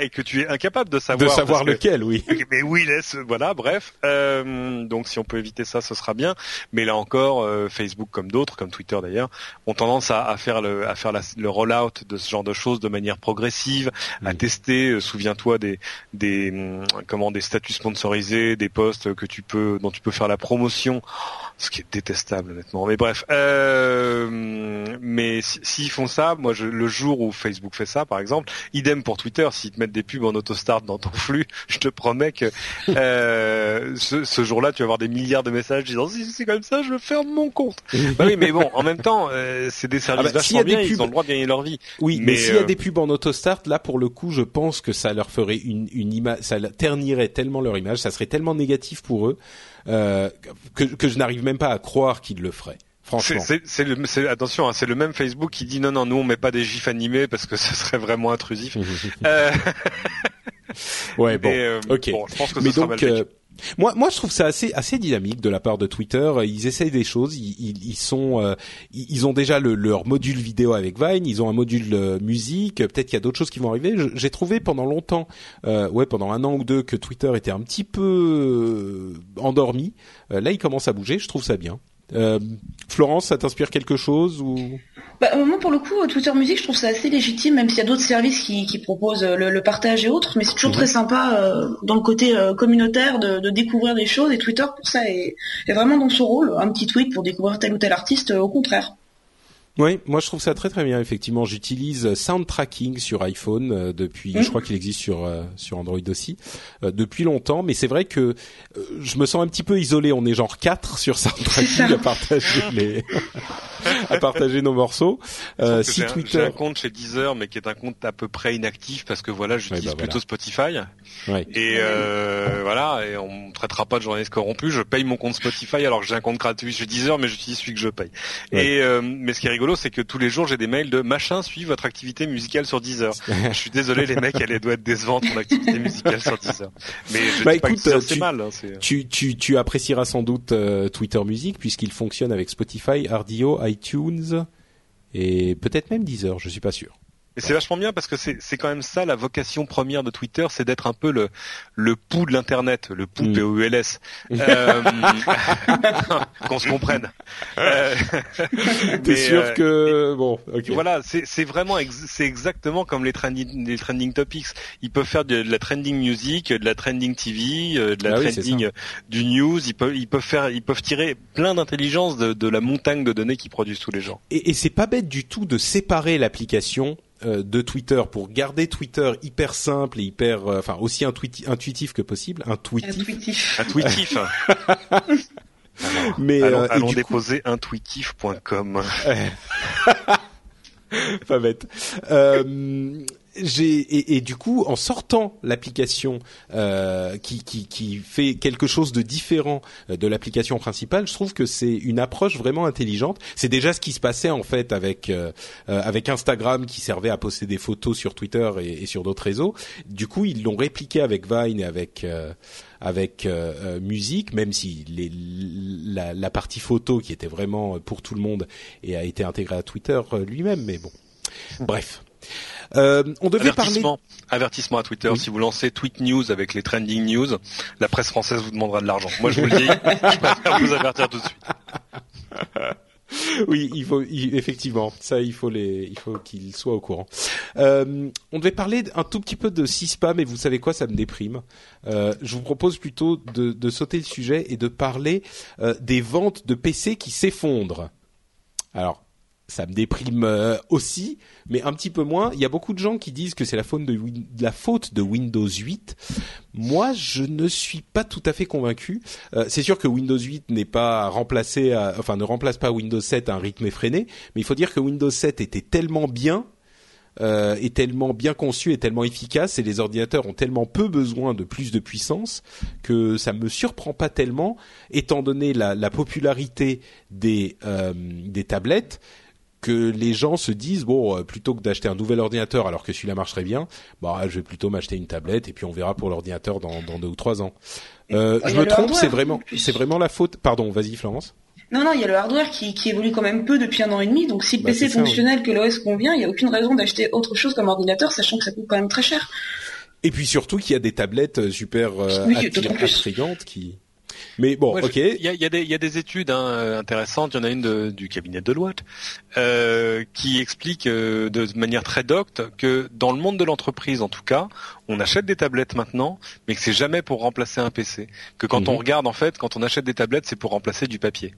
et que tu es incapable de savoir. De savoir lequel, oui. Mais oui, laisse, voilà, bref. Euh, donc si on peut éviter ça, ce sera bien. Mais là encore, euh, Facebook comme d'autres, comme Twitter d'ailleurs, ont tendance à, à faire le, à faire la, le rollout de ce genre de choses de manière progressive, à tester. Euh, souviens-toi des des hum, comment des statuts sponsorisés, des posts que tu peux dont tu peux faire la promotion, ce qui est détestable honnêtement. Mais bref, euh, mais s'ils font ça, moi je, le jour où Facebook fait ça, par exemple, idem pour Twitter, s'ils te mettent des pubs en auto-start dans ton flux, je te promets que euh, ce, ce jour-là, tu vas avoir des milliards de messages disant si c'est comme ça, je ferme mon compte. bah oui, mais bon, en même temps, euh, c'est des services ah bah, vachement bien, ils ont le droit de gagner leur vie. Oui, mais, s'il y a euh, des pubs en autostart, là pour le coup, je pense que ça leur ferait une, une image, ça ternirait tellement leur image, ça serait tellement négatif pour eux euh, que, que je n'arrive même pas à croire qu'ils le feraient. Franchement. C'est, attention, hein, c'est le même Facebook qui dit non, non, nous on met pas des gifs animés parce que ce serait vraiment intrusif. euh... ouais, bon, euh, ok. Bon, je pense que mais donc, moi, moi, je trouve ça assez assez dynamique de la part de Twitter. Ils essayent des choses. Ils, ils, sont, euh, ils ont déjà le, leur module vidéo avec Vine. Ils ont un module euh, musique. Peut-être qu'il y a d'autres choses qui vont arriver. J'ai trouvé pendant longtemps, euh, ouais, pendant un an ou deux, que Twitter était un petit peu endormi. là, il commence à bouger. Je trouve ça bien. Euh, Florence, ça t'inspire quelque chose ou? Bah, Moi, pour le coup, Twitter Music, je trouve ça assez légitime, même s'il y a d'autres services qui, qui proposent le, le, partage et autres, mais c'est toujours mhm. très sympa euh, dans le côté euh, communautaire de, de, découvrir des choses, et Twitter, pour ça, est, est, vraiment dans son rôle. Un petit tweet pour découvrir tel ou tel artiste, au contraire. Oui, moi je trouve ça très très bien. Effectivement, j'utilise Sound Tracking sur iPhone euh, depuis, je crois qu'il existe sur euh, sur Android aussi euh, depuis longtemps. Mais c'est vrai que je me sens un petit peu isolé. On est genre quatre sur Sound Tracking à partager les à partager nos morceaux. si j'ai Twitter, un, un compte chez Deezer, mais qui est un compte à peu près inactif parce que voilà, j'utilise bah, plutôt Spotify. Ouais. Et voilà, et on traitera pas de journaliste corrompu. Je paye mon compte Spotify alors que j'ai un compte gratuit chez Deezer, mais j'utilise celui que je paye. Et mais ce qui est rigolo c'est que tous les jours j'ai des mails de machin suit votre activité musicale sur Deezer. je suis désolé les mecs, elle doit être décevante mon activité musicale sur Deezer. Mais je bah, dis écoute, pas que c'est mal. Hein, tu, tu, tu apprécieras sans doute euh, Twitter Music puisqu'il fonctionne avec Spotify, RDO, iTunes et peut-être même Deezer, je suis pas sûr. Et c'est vachement bien parce que c'est c'est quand même ça la vocation première de Twitter, c'est d'être un peu le le pouls de l'internet, le pouls Mm. P O U L S. Euh, qu'on se comprenne. Euh, T'es sûr euh, que bon, ok. Voilà, c'est c'est vraiment ex- c'est exactement comme les trending les trending topics. Ils peuvent faire de, de la trending music, de la trending TV, euh, de la Ah trending du news. Ils peuvent ils peuvent faire ils peuvent tirer plein d'intelligence de, de la montagne de données qu'ils produisent tous les jours. Et, et c'est pas bête du tout de séparer l'application de Twitter pour garder Twitter hyper simple et hyper, euh, enfin aussi intuiti- intuitif que possible, intuitif. Intuitif. Intuitif. Mais allons euh, allons du coup- déposer intuitif.com. pas bête. Euh, j'ai et, du coup, en sortant l'application euh, qui, qui, qui fait quelque chose de différent euh, de l'application principale, je trouve que c'est une approche vraiment intelligente. C'est déjà ce qui se passait en fait avec euh, euh, avec Instagram qui servait à poster des photos sur Twitter et, sur d'autres réseaux. Du coup, ils l'ont répliqué avec Vine et avec euh, avec euh, euh, musique, même si les, la, la partie photo qui était vraiment pour tout le monde et a été intégrée à Twitter lui-même. Mais bon, bref. Euh, on devait parler. Avertissement, avertissement à Twitter, Oui. si vous lancez Tweet News avec les trending news, la presse française vous demandera de l'argent. Moi je vous le dis, je préfère vous avertir tout de suite. oui, il faut il- effectivement ça, il faut les, il faut qu'ils soient au courant. Euh, on devait parler un tout petit peu de CISPA, mais vous savez quoi, ça me déprime. Euh, je vous propose plutôt de, de sauter le sujet et de parler des ventes de PC qui s'effondrent. Alors, ça me déprime euh, aussi, mais un petit peu moins. Il y a beaucoup de gens qui disent que c'est la la faute de Windows 8. Moi, je ne suis pas tout à fait convaincu. Euh, c'est sûr que Windows 8 n'est pas remplacé, à- enfin ne remplace pas Windows 7 à un rythme effréné, mais il faut dire que Windows 7 était tellement bien euh, est tellement bien conçu et tellement efficace et les ordinateurs ont tellement peu besoin de plus de puissance que ça me surprend pas tellement étant donné la, la popularité des euh, des tablettes que les gens se disent bon euh, plutôt que d'acheter un nouvel ordinateur alors que celui-là marcherait bien bah je vais plutôt m'acheter une tablette et puis on verra pour l'ordinateur dans, dans deux ou trois ans. Euh, je me trompe c'est en vraiment c'est vraiment la faute. Pardon vas-y Florence. Non, non, il y a le hardware qui, qui évolue quand même peu depuis un an et demi. Donc si le Bah, PC est ça, fonctionnel, que l'OS convient, il n'y a aucune raison d'acheter autre chose comme ordinateur, sachant que ça coûte quand même très cher. et puis surtout qu'il y a des tablettes euh, super euh, Oui, attir- attrayantes qui mais bon Moi, ok Il y a, il y a des, il y a des études hein, euh, intéressantes. Il y en a une de- du cabinet de Deloitte euh, qui explique euh, de manière très docte que dans le monde de l'entreprise, en tout cas, on achète des tablettes maintenant, mais que c'est jamais pour remplacer un PC. Que quand Mhm. on regarde, en fait, quand on achète des tablettes, c'est pour remplacer du papier.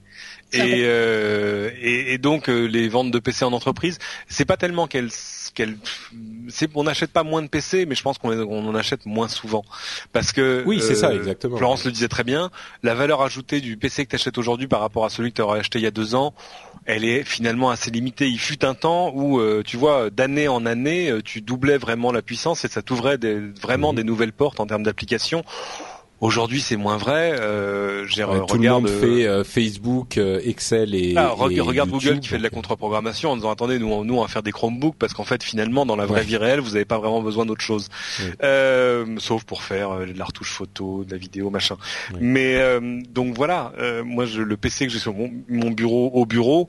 Et, euh, et, et donc euh, les ventes de PC en entreprise, c'est pas tellement qu'elles qu'elles c'est on n'achète pas moins de PC, mais je pense qu'on on en achète moins souvent parce que Oui, c'est ça, euh, exactement. Florence le disait très bien, la valeur ajoutée du PC que tu achètes aujourd'hui par rapport à celui que tu aurais acheté il y a deux ans, elle est finalement assez limitée. Il fut un temps où, euh, tu vois, d'année en année, euh, tu doublais vraiment la puissance et ça t'ouvrait des, vraiment Mhm. des nouvelles portes en termes d'applications. Aujourd'hui, c'est moins vrai. Euh, j'ai Ouais, tout le regarde, monde euh, fait euh, Facebook, euh, Excel et, ah, re- et regarde YouTube, Google qui fait de la contre-programmation en disant attendez nous on, nous on va faire des Chromebooks parce qu'en fait finalement dans la vraie Ouais. vie réelle vous n'avez pas vraiment besoin d'autre chose Ouais. Euh, sauf pour faire de la retouche photo de la vidéo machin mais euh, donc voilà euh, moi je, le PC que j'ai sur mon, mon bureau au bureau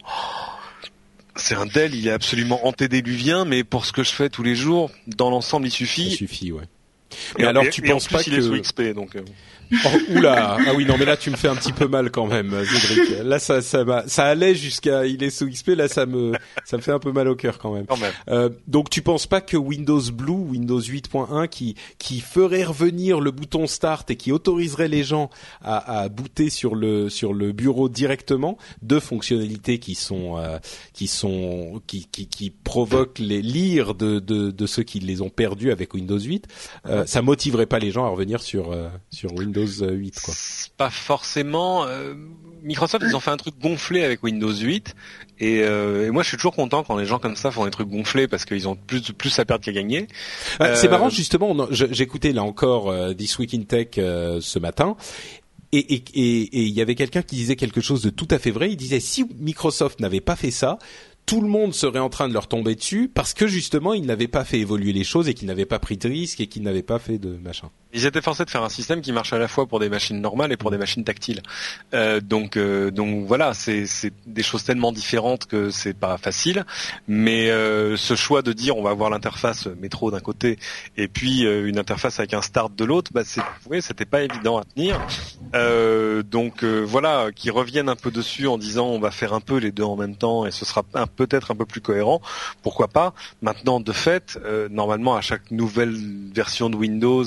c'est un Dell il est absolument antédéluvien mais pour ce que je fais tous les jours dans l'ensemble il suffit suffit, ouais. Et, Mais alors, et- tu et en penses plus, pas il est sous que- XP donc euh, Oh, oula. Ah oui non mais là tu me fais un petit peu mal quand même Cédric. Là ça ça ça allait jusqu'à il est sous XP là ça me ça me fait un peu mal au cœur quand même. Quand même. Euh, donc tu penses pas que Windows Blue, Windows 8.1, qui qui ferait revenir le bouton Start et qui autoriserait les gens à, à booter sur le sur le bureau directement, deux fonctionnalités qui sont euh, qui sont qui, qui qui provoquent les lire de, de de ceux qui les ont perdus avec Windows 8, euh, ça motiverait pas les gens à revenir sur euh, sur Windows 8 quoi. Pas forcément. euh, Microsoft, ils ont fait un truc gonflé avec Windows 8, et, euh, et moi, je suis toujours content quand les gens comme ça font des trucs gonflés parce qu'ils ont plus plus à perdre qu'à gagner. Ah, C'est Euh, marrant justement. J'écoutais là encore euh, This Week in Tech euh, ce matin. Et et- et- et il y avait quelqu'un qui disait quelque chose de tout à fait vrai. Il disait si Microsoft n'avait pas fait ça, tout le monde serait en train de leur tomber dessus parce que justement ils n'avaient pas fait évoluer les choses et qu'ils n'avaient pas pris de risques et qu'ils n'avaient pas fait de machin. Ils étaient forcés de faire un système qui marche à la fois pour des machines normales et pour des machines tactiles. Euh, donc, euh, donc voilà, c'est des choses tellement différentes que c'est pas facile. Mais euh, ce choix de dire on va avoir l'interface métro d'un côté et puis euh, une interface avec un start de l'autre, bah c'est, oui, c'était pas évident à tenir. Euh, donc voilà, qui reviennent un peu dessus en disant on va faire un peu les deux en même temps et ce sera peut-être un peu plus cohérent. Pourquoi pas? Maintenant, de fait, normalement à chaque nouvelle version de Windows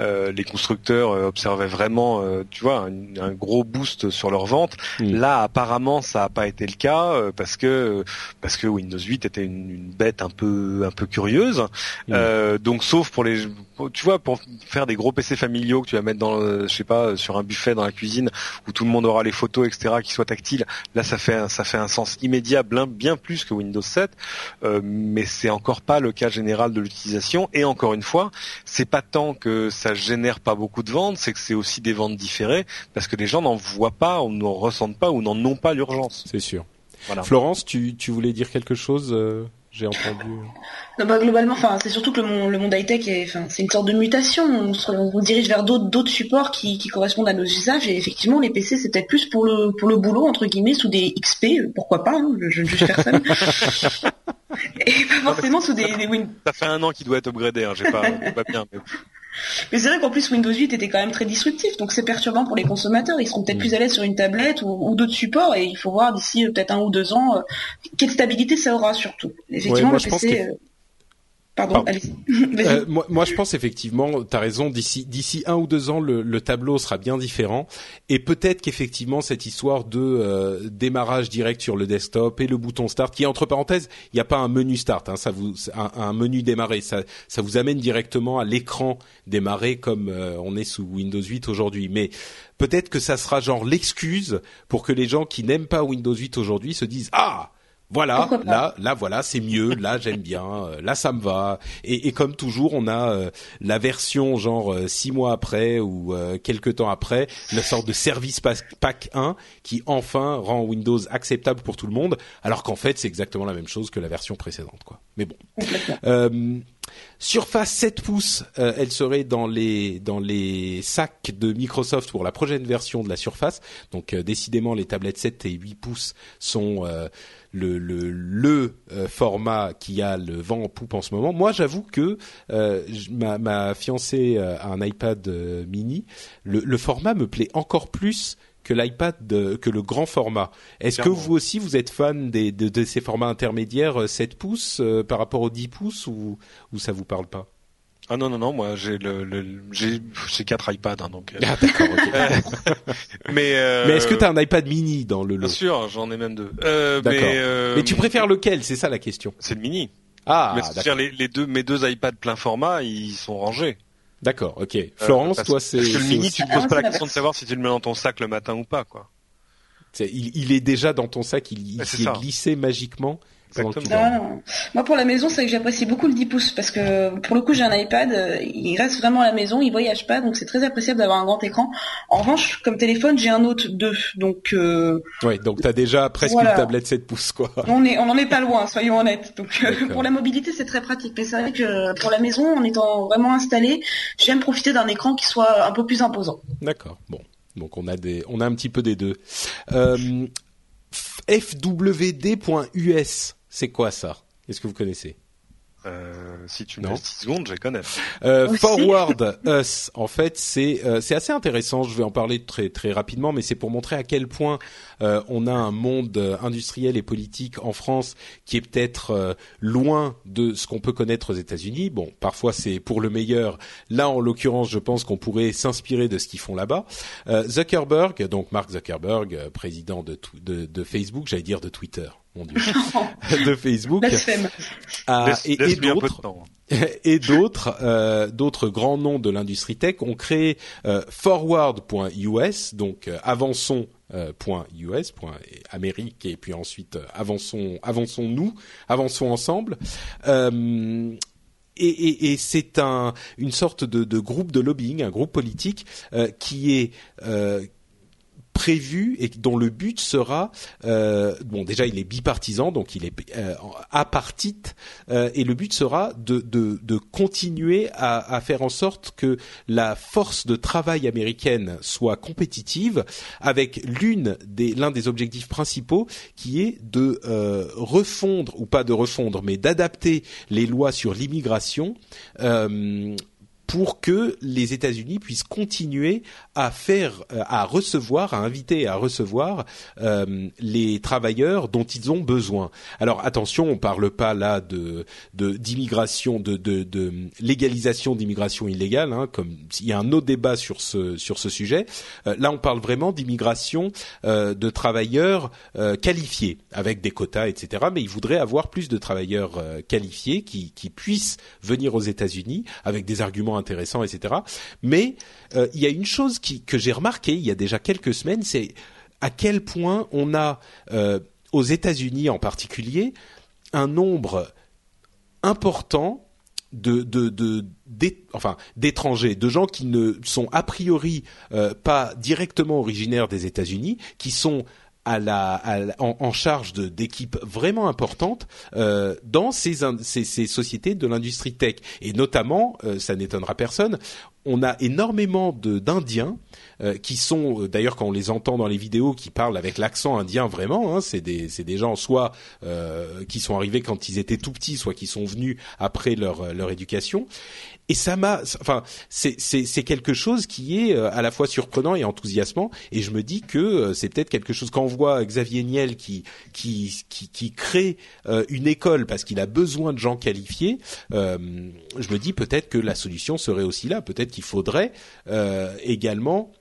euh, les constructeurs euh, observaient vraiment, euh, tu vois, un, gros boost sur leurs ventes. Là, apparemment, ça n'a pas été le cas parce que parce que Windows 8 était une, bête un peu un peu curieuse. Donc, sauf pour les, tu vois, pour faire des gros PC familiaux que tu vas mettre dans, je sais pas, sur un buffet dans la cuisine où tout le monde aura les photos, etc., qui soient tactiles. Là, ça fait ça fait un sens immédiat, bien plus que Windows 7, mais c'est encore pas le cas général de l'utilisation. Et encore une fois, c'est pas tant que ça génère pas beaucoup de ventes, c'est que c'est aussi des ventes différées parce que les gens n'en voient pas, ou n'en ressentent pas ou n'en ont pas l'urgence. C'est sûr. Florence, tu, tu voulais dire quelque chose euh, J'ai entendu. Non, bah, globalement, enfin, c'est surtout que le monde, le monde high-tech, enfin, c'est une sorte de mutation. On se, dirige vers d'autres, d'autres supports qui, qui, correspondent à nos usages. Et effectivement, les PC, c'est peut-être plus pour le, pour le boulot entre guillemets, sous des XP, pourquoi pas hein, Je ne juge personne. et pas forcément sous des, des Windows. Ça fait un an qu'il doit être upgradé. Hein, j'ai pas, pas bien. Mais... Mais c'est vrai qu'en plus Windows 8 était quand même très disruptif, donc c'est perturbant pour les consommateurs. Ils seront peut-être mm. plus à l'aise sur une tablette ou, d'autres supports, et il faut voir d'ici euh, peut-être un ou deux ans euh, quelle stabilité ça aura surtout. Effectivement, le PC. Pardon, euh, moi, moi, je pense effectivement, tu as raison, d'ici d'ici un ou deux ans, le, le, tableau sera bien différent. Et peut-être qu'effectivement, cette histoire de euh, démarrage direct sur le desktop et le bouton Start, qui entre parenthèses, il n'y a pas un menu Start, hein, ça vous, un, menu démarrer, ça, ça vous amène directement à l'écran démarrer comme euh, on est sous Windows 8 aujourd'hui. Mais peut-être que ça sera genre l'excuse pour que les gens qui n'aiment pas Windows 8 aujourd'hui se disent ah voilà, là, là, voilà, c'est mieux. Là, j'aime bien. Euh, là, ça me va. Et, et comme toujours, on a euh, la version genre euh, six mois après ou quelques temps après, la sorte de service pack 1 qui enfin rend Windows acceptable pour tout le monde, alors qu'en fait, c'est exactement la même chose que la version précédente, quoi. Mais bon. Surface 7 pouces, elle serait dans les dans les sacs de Microsoft pour la prochaine version de la Surface. Donc décidément, les tablettes 7 et 8 pouces sont le, le, le euh, format qui a le vent en poupe en ce moment. Moi, j'avoue que euh, ma, ma, fiancée a un iPad euh, mini. Le, le, format me plaît encore plus que l'iPad, que le grand format. Est-ce que vous aussi, vous êtes fan des, de, de, ces formats intermédiaires 7 pouces par rapport aux 10 pouces ou, ou ça vous parle pas? Ah non non non moi j'ai le, le j'ai j'ai quatre iPads hein, donc. Euh. Ah d'accord. mais euh... mais est-ce que tu as un iPad mini dans le lot Bien sûr, j'en ai même deux. Euh, d'accord. Mais, euh... mais, tu préfères lequel? C'est ça la question. C'est le mini. Ah. Mais dire les, les, deux mes deux iPads plein format ils sont rangés. D'accord, ok. Florence, euh, toi c'est. Parce que le mini, tu te poses pas la question de savoir si tu le mets dans ton sac le matin ou pas quoi. il, il, est déjà dans ton sac, il, il s'est glissé magiquement moi, pour la maison, c'est que j'apprécie beaucoup le 10 pouces parce que pour le coup, j'ai un iPad, euh, il reste vraiment à la maison, il voyage pas, donc c'est très appréciable d'avoir un grand écran. En revanche, comme téléphone, j'ai un Note 2, donc. Euh... Ouais, donc t'as déjà presque une tablette 7 pouces, quoi. On est, on en est pas loin, soyons honnêtes. Donc euh, pour la mobilité, c'est très pratique. Mais c'est vrai que pour la maison, en étant vraiment installé, j'aime profiter d'un écran qui soit un peu plus imposant. D'accord. Bon. Donc on a des, on a un petit peu des deux. Euh, fwd.us c'est quoi ça? Est-ce que vous connaissez? Euh, si tu me laisses 10 secondes, je connais. Euh, Forward Us, en fait, c'est euh, c'est assez intéressant. Je vais en parler très très rapidement, mais c'est pour montrer à quel point euh, on a un monde euh, industriel et politique en France qui est peut-être euh, loin de ce qu'on peut connaître aux États-Unis. Bon, parfois c'est pour le meilleur. Là, en l'occurrence, je pense qu'on pourrait s'inspirer de ce qu'ils font là-bas. Zuckerberg, donc Mark Zuckerberg, président de, de, de Facebook, j'allais dire de Twitter mon Dieu, de Facebook, ah, et, d'autres, et d'autres, euh, d'autres grands noms de l'industrie tech ont créé euh, Forward.us, donc euh, euh, .us, Amérique, et puis ensuite euh, avançons, avançons nous, avançons ensemble. Euh, et, et, et c'est un, une sorte de, de, groupe de lobbying, un groupe politique qui est prévu et dont le but sera euh, bon déjà il est bipartisan donc il est euh, apartite euh, et le but sera de, de, de continuer à, à, faire en sorte que la force de travail américaine soit compétitive avec l'une des l'un des objectifs principaux qui est de euh, refondre ou pas de refondre mais d'adapter les lois sur l'immigration euh, pour que les États-Unis puissent continuer à faire, euh, à recevoir, à inviter à recevoir euh, les travailleurs dont ils ont besoin. Alors attention, on parle pas là de d'immigration, de, de, de, légalisation d'immigration illégale, hein, comme il y a un autre débat sur ce sur ce sujet. Euh, là, on parle vraiment d'immigration euh, de travailleurs euh, qualifiés avec des quotas, etc. Mais ils voudraient avoir plus de travailleurs qualifiés qui qui puissent venir aux États-Unis avec des arguments intéressant, etc. Mais euh, il y a une chose que j'ai remarqué il y a déjà quelques semaines, c'est à quel point on a euh, aux États-Unis en particulier un nombre important de, de, de d'étrangers, de gens qui ne sont a priori euh, pas directement originaires des États-Unis, qui sont à la, à en, en, charge d'équipes vraiment importantes euh, dans ces, ces, ces, sociétés de l'industrie tech et notamment, euh, ça n'étonnera personne, on a énormément d'Indiens euh, qui sont, euh, d'ailleurs quand on les entend dans les vidéos, qui parlent avec l'accent indien vraiment. Hein, c'est des, des gens soit euh, qui sont arrivés quand ils étaient tout petits, soit qui sont venus après leur, leur éducation. Et ça m'a, enfin, c'est quelque chose qui est à la fois surprenant et enthousiasmant. Et je me dis que c'est peut-être quelque chose quand on voit Xavier Niel qui qui qui, qui crée une école parce qu'il a besoin de gens qualifiés. je me dis peut-être que la solution serait aussi là. Peut-être qu'il faudrait euh, également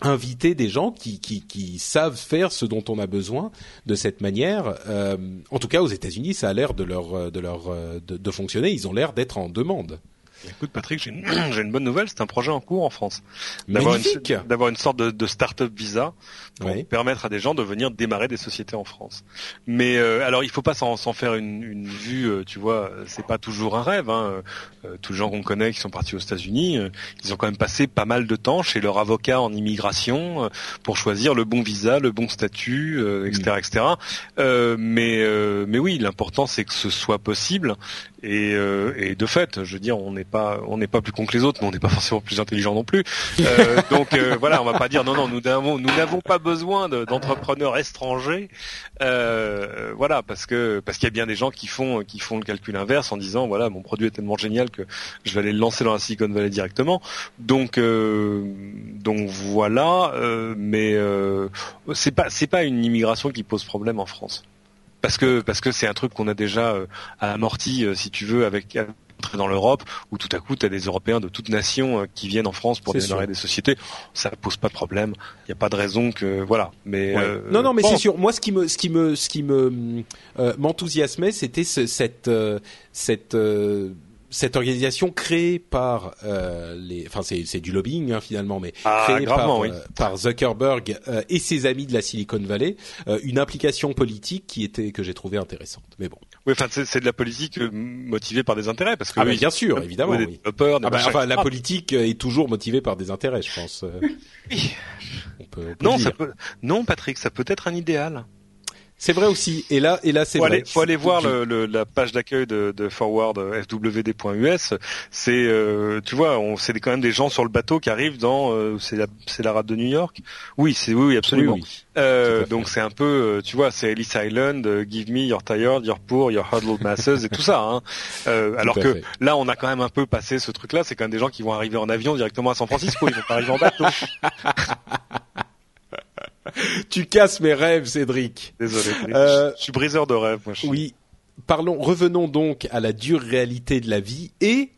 inviter des gens qui, qui, qui, savent faire ce dont on a besoin de cette manière. Euh, en tout cas, aux États-Unis, ça a l'air de leur de leur de, de fonctionner. Ils ont l'air d'être en demande. Écoute Patrick, j'ai une, une, bonne nouvelle, c'est un projet en cours en France. D'avoir une, d'avoir une sorte de, de start-up visa pour permettre à des gens de venir démarrer des sociétés en France. Mais euh, alors il faut pas s'en, faire une, une vue, euh, tu vois, c'est pas toujours un rêve. Hein. Euh, tous les gens qu'on connaît qui sont partis aux États-Unis, euh, ils ont quand même passé pas mal de temps chez leur avocat en immigration pour choisir le bon visa, le bon statut, etc., etc. mais mais oui, l'important c'est que ce soit possible et, et de fait, je veux dire, on n'est pas on n'est pas plus con que les autres, mais on n'est pas forcément plus intelligent non plus. Euh, donc euh, voilà, on va pas dire non non nous n'avons nous n'avons pas besoin d'entrepreneurs étrangers. Euh, voilà parce que parce qu'il y a bien des gens qui font qui font le calcul inverse en disant voilà mon produit est tellement génial que je vais aller le lancer dans la Silicon Valley directement. Donc donc voilà, mais c'est pas c'est pas une immigration qui pose problème en France parce que parce que c'est un truc qu'on a déjà amorti si tu veux avec dans l'Europe, où tout à coup, tu as des Européens de toutes nations euh, qui viennent en France pour démarrer des sociétés. Ça pose pas de problème. Il n'y a pas de raison que voilà. Mais euh, non, non, mais c'est sûr. Moi, ce qui me, ce qui me, ce qui me euh, m'enthousiasmait, c'était ce, cette, cette cette organisation créée par euh, les, enfin c'est, c'est du lobbying hein, finalement, mais ah, créée par, oui. euh, par Zuckerberg euh, et ses amis de la Silicon Valley, euh, une implication politique qui était que j'ai trouvé intéressante. Mais bon. Oui, enfin c'est, c'est de la politique euh, motivée par des intérêts, parce que ah, bien sûr, évidemment. Oui. ah, bah, enfin, la politique est toujours motivée par des intérêts, je pense. oui. On peut, on peut non, ça peut, non, Patrick, ça peut être un idéal. C'est vrai aussi. Et là, et là, c'est vrai. Aller, faut aller voir le, le, la page d'accueil de, de forward euh, fwd.us. C'est, euh, tu vois, on, c'est quand même des gens sur le bateau qui arrivent dans, euh, c'est la, c'est la rade de New York. Oui, c'est oui, oui absolument. Oui, oui. Euh, donc c'est un peu, euh, tu vois, c'est Ellis Island, Give me your tired, your poor, your huddled masses et tout ça. Hein. alors que fait. là, on a quand même un peu passé ce truc-là. C'est quand même des gens qui vont arriver en avion directement à San Francisco. Ils vont pas arriver en bateau. tu casses mes rêves, Cédric. Désolé. Euh, je suis briseur de rêves. Moi, je... Oui. Parlons. Revenons donc à la dure réalité de la vie et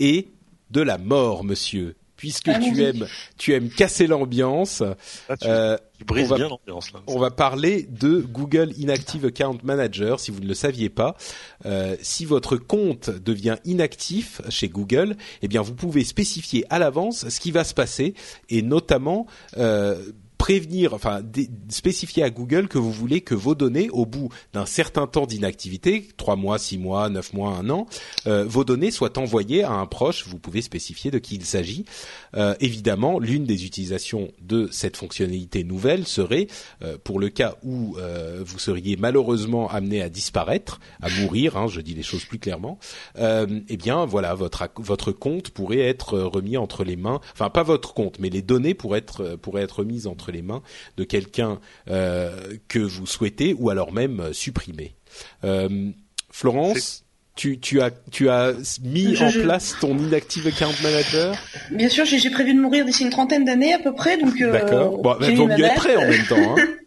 et de la mort, monsieur. Puisque ah, tu aimes, tu aimes casser l'ambiance. Ah, tu, euh, tu brises va, bien l'ambiance là. On va parler de Google Inactive Account Manager. Si vous ne le saviez pas, euh, si votre compte devient inactif chez Google, eh bien vous pouvez spécifier à l'avance ce qui va se passer et notamment euh, prévenir, enfin spécifier à Google que vous voulez que vos données, au bout d'un certain temps d'inactivité, trois mois, six mois, neuf mois, un an, euh, vos données soient envoyées à un proche. Vous pouvez spécifier de qui il s'agit. Euh, évidemment, l'une des utilisations de cette fonctionnalité nouvelle serait, euh, pour le cas où vous seriez malheureusement amené à disparaître, à mourir, hein, je dis les choses plus clairement, eh bien voilà, votre votre compte pourrait être remis entre les mains, enfin pas votre compte, mais les données pourraient être pourraient être mises entre les mains de quelqu'un euh, que vous souhaitez ou alors même euh, supprimer. Euh, Florence tu, tu, as, tu as mis en place ton inactive account manager? Bien sûr, j'ai prévu de mourir d'ici une trentaine d'années à peu près, donc. D'accord. Bon, il vaut mieux être prêt en même temps. Hein.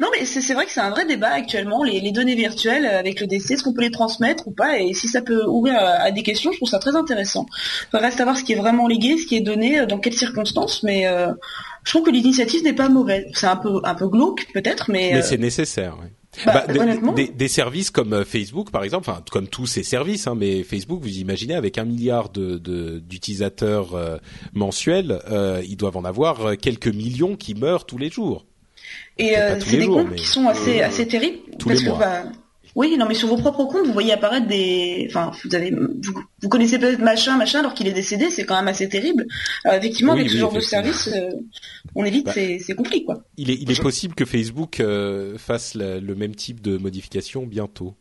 Non, mais c'est vrai que c'est un vrai débat actuellement, les, données virtuelles avec le décès, est-ce qu'on peut les transmettre ou pas? Et si ça peut ouvrir à, des questions, je trouve ça très intéressant. Il reste à voir ce qui est vraiment légué, ce qui est donné, dans quelles circonstances, mais je trouve que l'initiative n'est pas mauvaise. C'est un peu un peu glauque peut-être, mais mais euh, c'est nécessaire. Oui. Bah, bah, des, des, services comme euh, Facebook, par exemple, enfin comme tous ces services, hein, mais Facebook, vous imaginez, avec un milliard de d'utilisateurs euh, mensuels, euh, ils doivent en avoir quelques millions qui meurent tous les jours. Et c'est des comptes qui sont assez assez terribles tous les mois. Bah, oui, non, mais sur vos propres comptes, vous voyez apparaître des, enfin, vous avez, vous, connaissez peut-être machin, machin, alors qu'il est décédé, c'est quand même assez terrible. Euh, effectivement, avec ce genre de service, euh, on évite, bah, c'est compliqué, quoi. Il est, il est possible que Facebook euh, fasse le même type de modification bientôt.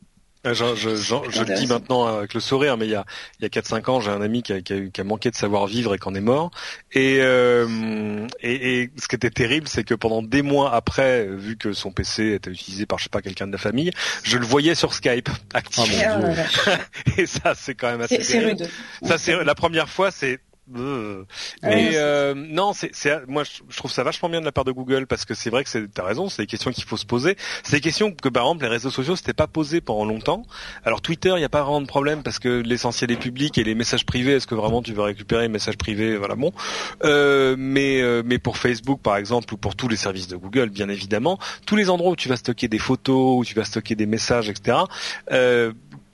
Euh, je, je, je, le dis maintenant avec le sourire, mais il y a, il y a 4-5 ans, j'ai un ami qui a, qui, a, qui a, manqué de savoir-vivre et qui en est mort. Et, euh, et, et, ce qui était terrible, c'est que pendant des mois après, vu que son PC était utilisé par je sais pas quelqu'un de la famille, je le voyais sur Skype actif. Oh, et ça, c'est quand même assez. C'est rude. Ça, c'est la première fois, c'est euh, mais euh, non, c'est, moi je trouve ça vachement bien de la part de Google parce que c'est vrai que c'est, t'as raison, c'est des questions qu'il faut se poser. C'est des questions que par exemple les réseaux sociaux s'étaient pas posées pendant longtemps. Alors Twitter, il n'y a pas vraiment de problème parce que l'essentiel est public et les messages privés, est-ce que vraiment tu veux récupérer les messages privés, voilà bon. Euh, mais mais pour Facebook par exemple ou pour tous les services de Google, bien évidemment, tous les endroits où tu vas stocker des photos, où tu vas stocker des messages, etc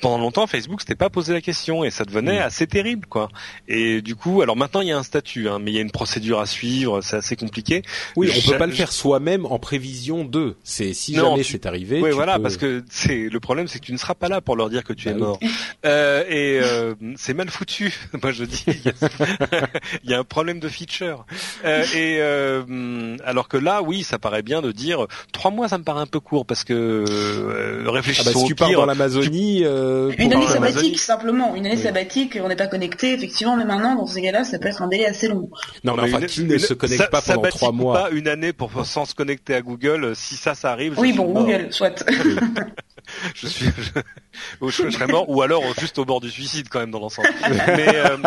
pendant longtemps, Facebook s'était pas posé la question et ça devenait mm. assez terrible, quoi. Et du coup, alors maintenant il y a un statut, hein, mais il y a une procédure à suivre, c'est assez compliqué. Oui, on peut pas le faire soi-même en prévision de. C'est si jamais c'est arrivé. Oui, voilà, parce que c'est le problème, c'est que tu ne seras pas là pour leur dire que tu es bah mort. Euh, et euh, c'est mal foutu. Moi, je dis, il y, a un problème de feature. Euh, et euh, alors que là, oui, ça paraît bien de dire trois mois, ça me paraît un peu court parce que euh, réfléchissons ah bah, si tu pars dans l'Amazonie. Euh, une année sabbatique simplement, une année sabbatique, on n'est pas connecté effectivement, mais maintenant dans ces cas-là, ça peut être un délai assez long. Non, mais enfin, qui ne se connecte pas pendant trois mois Pas une année pour sans se connecter à Google, si ça, ça arrive. Oui, bon, Google, soit. je suis, je, serais mort, ou alors juste au bord du suicide quand même dans l'ensemble. mais, euh,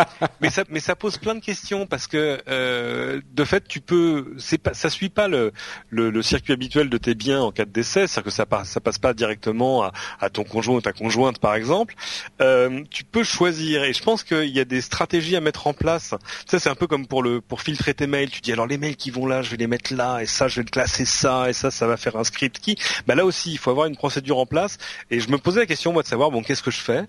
mais ça, mais ça pose plein de questions parce que euh, de fait, tu peux, c'est pas, ça suit pas le, le, le, circuit habituel de tes biens en cas de décès, c'est-à-dire que ça passe, ça passe pas directement à, à, ton conjoint ou ta conjointe par exemple. Euh, tu peux choisir, et je pense qu'il y a des stratégies à mettre en place. Ça, c'est un peu comme pour le, pour filtrer tes mails. Tu dis alors les mails qui vont là, je vais les mettre là, et ça, je vais classer ça, et ça, ça va faire un script qui. Bah là aussi, il faut avoir une procédure en place et je me posais la question moi de savoir bon qu'est-ce que je fais.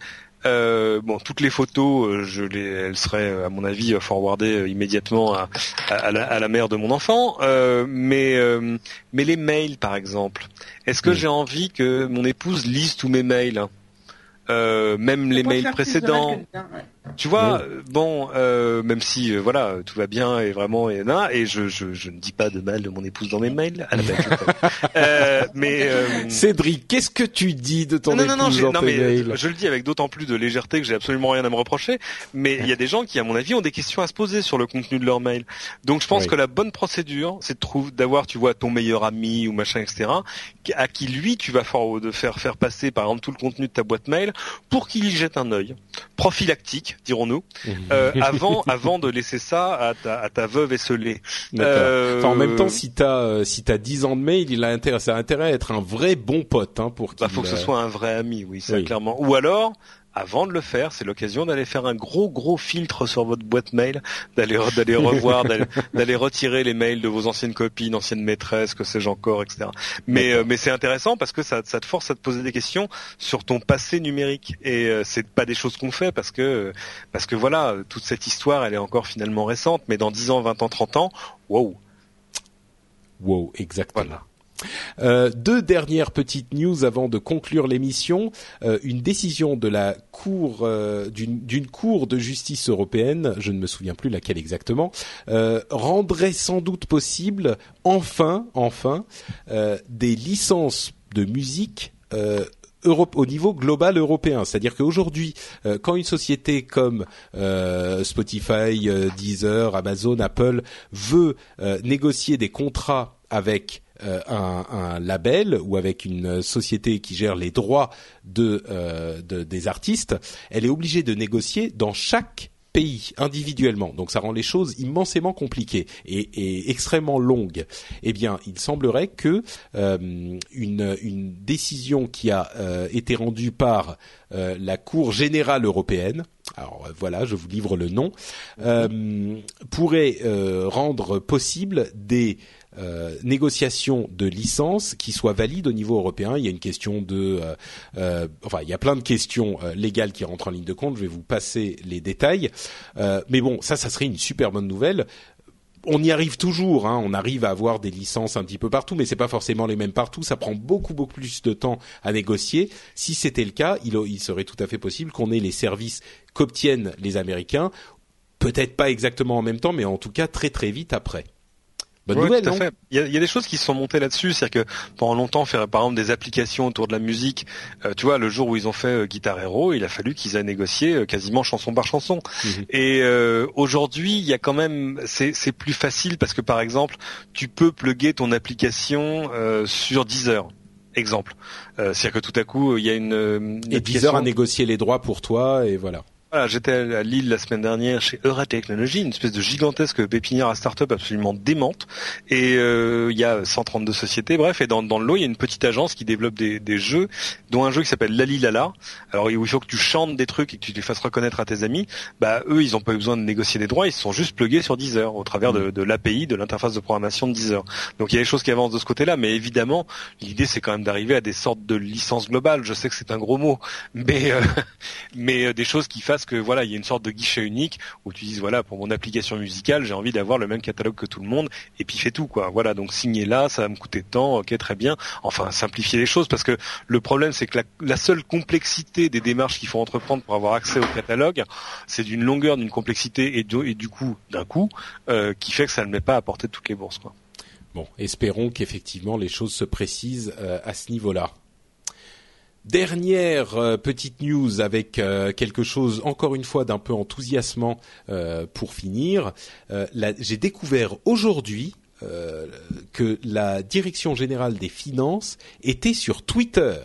Euh, bon, toutes les photos, euh, je les, elles seraient à mon avis forwardées euh, immédiatement à, à, la, à la, mère de mon enfant. Euh, mais mais les mails, par exemple, est-ce que j'ai envie que mon épouse lise tous mes mails, même les mails précédents? Tu vois, bon, euh, même si euh, voilà, tout va bien et vraiment et non, et je, je, je, ne dis pas de mal de mon épouse dans mes mails. À la euh, mais euh, Cédric, qu'est-ce que tu dis de ton non, épouse non, non, dans tes mais, mails? Je le dis avec d'autant plus de légèreté que j'ai absolument rien à me reprocher. Mais il y a des gens qui, à mon avis, ont des questions à se poser sur le contenu de leur mail. Donc je pense que la bonne procédure, c'est de trouver, d'avoir, tu vois, ton meilleur ami ou machin, etc., à qui lui tu vas faire, de faire faire passer, par exemple, tout le contenu de ta boîte mail pour qu'il y jette un œil prophylactique dirons-nous, euh, avant avant de laisser ça à ta, à ta veuve esselée. Euh... en même temps, si t'as euh, si t'as 10 ans de mail, il a intérêt, ça a intérêt à être un vrai bon pote, hein, pour. Bah, faut que ce soit un vrai ami, oui, ça clairement. Ou alors, avant de le faire, c'est l'occasion d'aller faire un gros gros filtre sur votre boîte mail, d'aller d'aller revoir, d'aller retirer les mails de vos anciennes copines, anciennes maîtresses, que sais-je encore, etc. Mais euh, mais c'est intéressant parce que ça, ça te force à te poser des questions sur ton passé numérique. Et euh, c'est pas des choses qu'on fait parce que parce que voilà toute cette histoire elle est encore finalement récente, mais dans 10 ans, 20 ans, 30 ans, waouh, Wow, exactement. Euh, deux dernières petites news avant de conclure l'émission. Euh, une décision de la cour euh, d'une cour de justice européenne, je ne me souviens plus laquelle exactement, rendrait sans doute possible, enfin, enfin, des licences de musique au niveau global européen. C'est-à-dire qu'aujourd'hui, quand une société comme Spotify, Deezer, Amazon, Apple veut négocier des contrats avec euh, un, un, label ou avec une société qui gère les droits de, euh, de, des artistes, elle est obligée de négocier dans chaque pays individuellement. Donc ça rend les choses immensément compliquées et, et extrêmement longues. Eh bien, il semblerait que euh, une, une, décision qui a euh, été rendue par euh, la Cour générale européenne, alors voilà, je vous livre le nom, pourrait rendre possible des euh, négociation de licence qui soit valide au niveau européen. Il y a une question de, euh, euh enfin, il y a plein de questions euh, légales qui rentrent en ligne de compte. Je vais vous passer les détails. mais bon, ça, ça serait une super bonne nouvelle on y arrive toujours, hein, on arrive à avoir des licences un petit peu partout, mais c'est pas forcément les mêmes partout. Ça prend beaucoup beaucoup plus de temps à négocier. Si c'était le cas, il, il serait tout à fait possible qu'on ait les services qu'obtiennent les Américains, peut-être pas exactement en même temps, mais en tout cas très très vite après. Bonne nouvelle, tout à fait. Il y, a, il y, a, des choses qui se sont montées là-dessus, c'est-à-dire que pendant longtemps, faire par exemple des applications autour de la musique, euh, tu vois, le jour où ils ont fait euh, Guitar Hero, il a fallu qu'ils aient négocié euh, quasiment chanson par chanson. Mhm. Et euh, aujourd'hui, il y a quand même, c'est plus facile parce que par exemple, tu peux plugger ton application sur Deezer exemple. Euh, C'est-à-dire que tout à coup, il y a une, une et Deezer a négocié les droits pour toi et voilà. Voilà, j'étais à Lille la semaine dernière chez Eura Technologies, une espèce de gigantesque pépinière à start-up absolument démente. Et euh, il y a 132 sociétés, bref. Et dans, dans le lot, il y a une petite agence qui développe des, des jeux, dont un jeu qui s'appelle Lali Lala. Alors il faut que tu chantes des trucs et que tu les fasses reconnaître à tes amis. Bah eux, ils n'ont pas eu besoin de négocier des droits, ils se sont juste plugués sur Deezer au travers de, de l'API, de l'interface de programmation de Deezer. Donc il y a des choses qui avancent de ce côté-là, mais évidemment, l'idée c'est quand même d'arriver à des sortes de licences globales. Je sais que c'est un gros mot, mais euh, mais euh, des choses qui fassent que voilà, il y a une sorte de guichet unique où tu dis voilà, pour mon application musicale, j'ai envie d'avoir le même catalogue que tout le monde et puis fait tout quoi. Voilà, donc signer là, ça va me coûter tant, ok, très bien. Enfin, simplifier les choses parce que le problème c'est que la, seule complexité des démarches qu'il faut entreprendre pour avoir accès au catalogue, c'est d'une longueur, d'une complexité et, du coup d'un coût euh, qui fait que ça ne met pas à portée de toutes les bourses quoi. Bon, espérons qu'effectivement les choses se précisent euh, à ce niveau-là. Dernière euh, petite news avec euh, quelque chose encore une fois d'un peu enthousiasmant euh, pour finir. J'ai découvert aujourd'hui que la direction générale des finances était sur Twitter.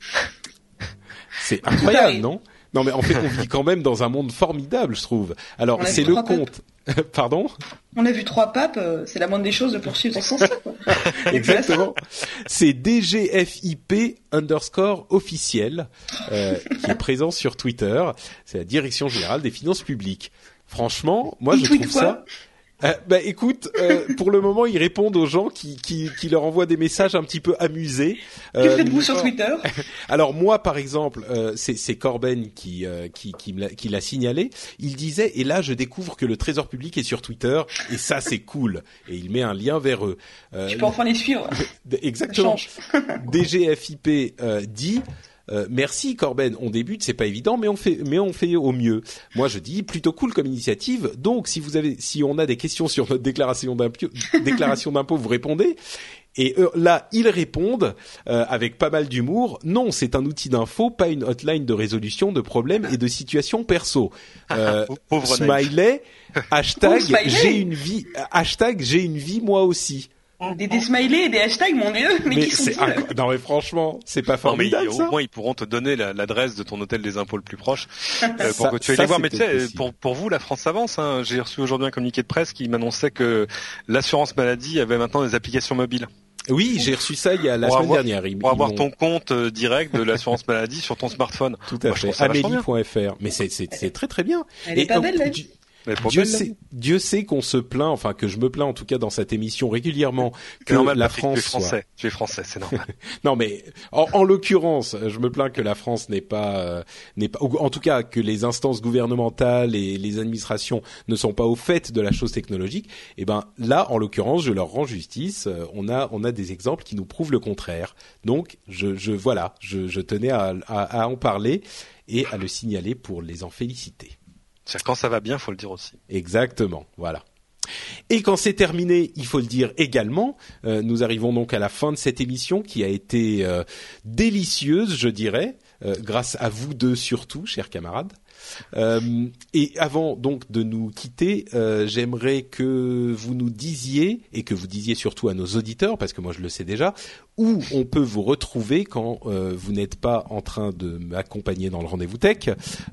C'est incroyable, non? Non, mais en fait, on vit quand même dans un monde formidable, je trouve. Alors, c'est le compte. Pardon? On a vu trois papes, euh, c'est la moindre des choses de poursuivre dans ce sens-là. Exactement. C'est DGFIP underscore officiel euh, qui est présent sur Twitter. C'est la Direction générale des finances publiques. Franchement, moi je trouve ça. Euh, bah écoute, euh, pour le moment, ils répondent aux gens qui, qui, qui leur envoient des messages un petit peu amusés. Que euh, faites-vous sur Twitter? Alors moi, par exemple, euh, c'est Corben qui euh, qui, qui l'a signalé. Il disait et là, je découvre que le Trésor public est sur Twitter et ça, c'est cool. Et il met un lien vers eux. tu peux enfin les suivre. Exactement. DGFIP dit euh, merci Corben, on débute, c'est pas évident, mais on fait, mais on fait au mieux. Moi, je dis plutôt cool comme initiative. Donc, si vous avez, si on a des questions sur notre déclaration d'impôt, déclaration d'impôt, vous répondez. Et euh, là, ils répondent euh, avec pas mal d'humour. Non, c'est un outil d'info, pas une hotline de résolution de problèmes et de situations perso. Euh, smiley, hashtag j'ai une vie, hashtag j'ai une vie moi aussi. Des, des smileys et des hashtags, mon dieu, mais, mais qui sont Non mais franchement, c'est pas formidable non, mais, Au moins, ils pourront te donner l'adresse de ton hôtel des impôts le plus proche euh, pour que tu ailles les voir. Mais tu sais, pour, pour vous, la France avance. Hein. J'ai reçu aujourd'hui un communiqué de presse qui m'annonçait que l'assurance maladie avait maintenant des applications mobiles. Oui, j'ai reçu ça il y a la semaine dernière. pour avoir ton compte euh, direct de l'assurance maladie sur ton smartphone. Tout à fait. Amélie.fr. Mais c'est c'est très très bien. Elle est pas belle, pour Dieu sait, Dieu sait qu'on se plaint, enfin que je me plains en tout cas dans cette émission régulièrement que normal, la Patrick, France tu es soit. Tu es français, c'est normal. Non, mais en, en l'occurrence, je me plains que la France n'est pas, euh, n'est pas, ou en tout cas que les instances gouvernementales et les administrations ne sont pas au fait de la chose technologique. Et ben là, en l'occurrence, je leur rends justice. Euh, On a, on a des exemples qui nous prouvent le contraire. Donc, je, je voilà, je, je tenais à, à, à en parler et à le signaler pour les en féliciter. C'est-à-dire, Quand ça va bien, faut le dire aussi. Exactement, voilà. Et quand c'est terminé, il faut le dire également, euh, nous arrivons donc à la fin de cette émission qui a été euh, délicieuse, je dirais, euh, grâce à vous deux surtout, chers camarades. Et avant donc de nous quitter, j'aimerais que vous nous disiez et que vous disiez surtout à nos auditeurs, parce que moi je le sais déjà, où on peut vous retrouver quand euh, vous n'êtes pas en train de m'accompagner dans le rendez-vous tech.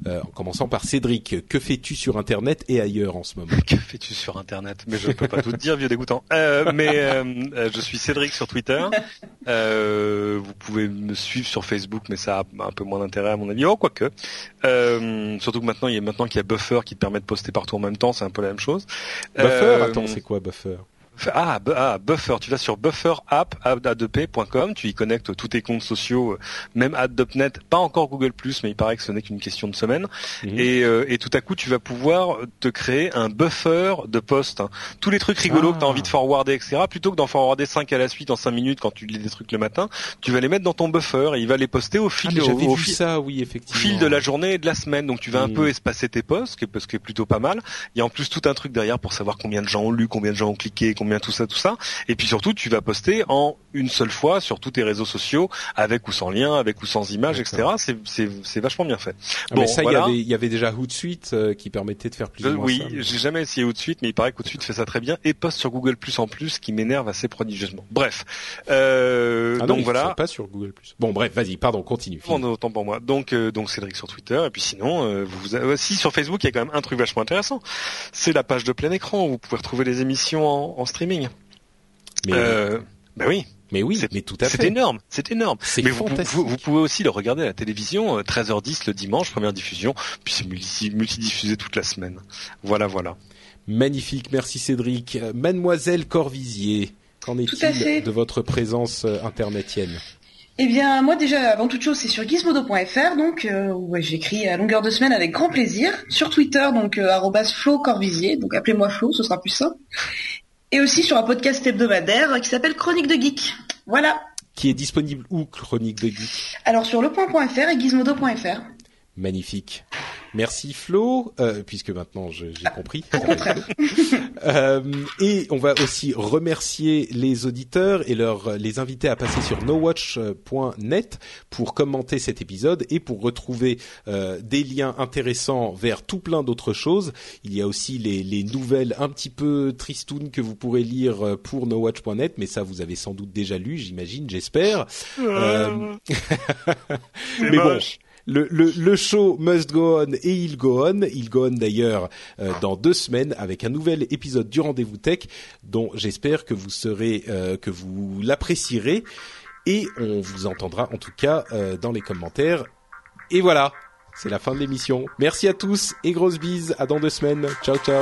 Euh, en commençant par Cédric, que fais-tu sur Internet et ailleurs en ce moment? Que fais-tu sur Internet? Mais je ne peux pas tout te dire, vieux dégoûtant. Euh, mais euh, euh, je suis Cédric sur Twitter. Euh, vous pouvez me suivre sur Facebook, mais ça a un peu moins d'intérêt à mon avis. Oh, quoique. Euh, surtout que maintenant, il y a maintenant qu'il y a Buffer qui te permet de poster partout en même temps, c'est un peu la même chose. Buffer, attends, c'est quoi Buffer? Ah, ah, Buffer, tu vas sur bufferapp.com, tu y connectes tous tes comptes sociaux, euh, même ad.net, pas encore Google+, mais il paraît que ce n'est qu'une question de semaine. Mhm. Et, euh, et tout à coup, tu vas pouvoir te créer un buffer de posts. hein. Tous les trucs rigolos que tu as Ah. envie de forwarder, etc., plutôt que d'en forwarder 5 à la suite en 5 minutes quand tu lis des trucs le matin, tu vas les mettre dans ton buffer et il va les poster au Ah, fil, mais au, fil- ça, oui, effectivement. fil de la journée et de la semaine. Donc tu vas un Mm. peu espacer tes posts, ce qui est, ce qui est plutôt pas mal. Il y a en plus tout un truc derrière pour savoir combien de gens ont lu, combien de gens ont cliqué, combien tout ça, tout ça. Et puis surtout, tu vas poster en une seule fois sur tous tes réseaux sociaux, avec ou sans lien, avec ou sans image, etc. C'est, c'est, c'est vachement bien fait. Ah, mais ça, il y avait- y, avait déjà Hootsuite euh, qui permettait de faire plus Euh, ou moins oui, mais- j'ai jamais essayé Hootsuite, mais il paraît qu'Hootsuite fait ça très bien et poste sur Google Plus en plus, qui m'énerve assez prodigieusement. Bref, euh, Ah non, donc voilà. pas sur Google+. Bon, bref, vas-y, pardon, continue. Bon, autant pour moi. Donc, euh, donc Cédric sur Twitter et puis sinon, euh, vous, vous avez- si sur Facebook, il y a quand même un truc vachement intéressant. C'est la page de plein écran où vous pouvez retrouver les émissions en, en streaming. Mais, Euh, bah oui, mais oui, c'est- mais tout à c'est fait. énorme, c'est énorme. C'est Mais vous, fantastique. vous, vous pouvez aussi le regarder à la télévision, euh, 13h10 le dimanche, première diffusion, puis c'est multi- multidiffusé toute la semaine. Voilà, voilà. Magnifique, merci Cédric. Euh, Mademoiselle Corvisier, qu'en est-il de votre présence euh, internetienne? Eh bien, moi déjà, avant toute chose, c'est sur gizmodo.fr, donc euh, où j'écris à longueur de semaine avec grand plaisir. Sur Twitter, donc euh, arrobas Flo Corvisier, donc appelez-moi Flo, ce sera plus simple. Et aussi sur un podcast hebdomadaire qui s'appelle Chronique de Geek. Voilà. Qui est disponible où, Chronique de Geek? Alors sur lepoint.fr et gizmodo.fr. Magnifique. Merci Flo, euh, puisque maintenant je- j'ai compris. Euh, et on va aussi remercier les auditeurs et leur les inviter à passer sur nowatch.net pour commenter cet épisode et pour retrouver euh, des liens intéressants vers tout plein d'autres choses. Il y a aussi les, les nouvelles un petit peu tristounes que vous pourrez lire euh, pour nowatch.net, mais ça vous avez sans doute déjà lu, j'imagine, j'espère. Euh, mais bon, le, le, le show must go on et il go on. Il go on d'ailleurs euh, dans deux semaines avec un nouvel épisode du Rendez-vous Tech dont j'espère que vous serez, euh, que vous l'apprécierez et on vous entendra en tout cas euh, dans les commentaires. Et voilà, c'est la fin de l'émission. Merci à tous et grosses bises. À dans deux semaines. Ciao ciao.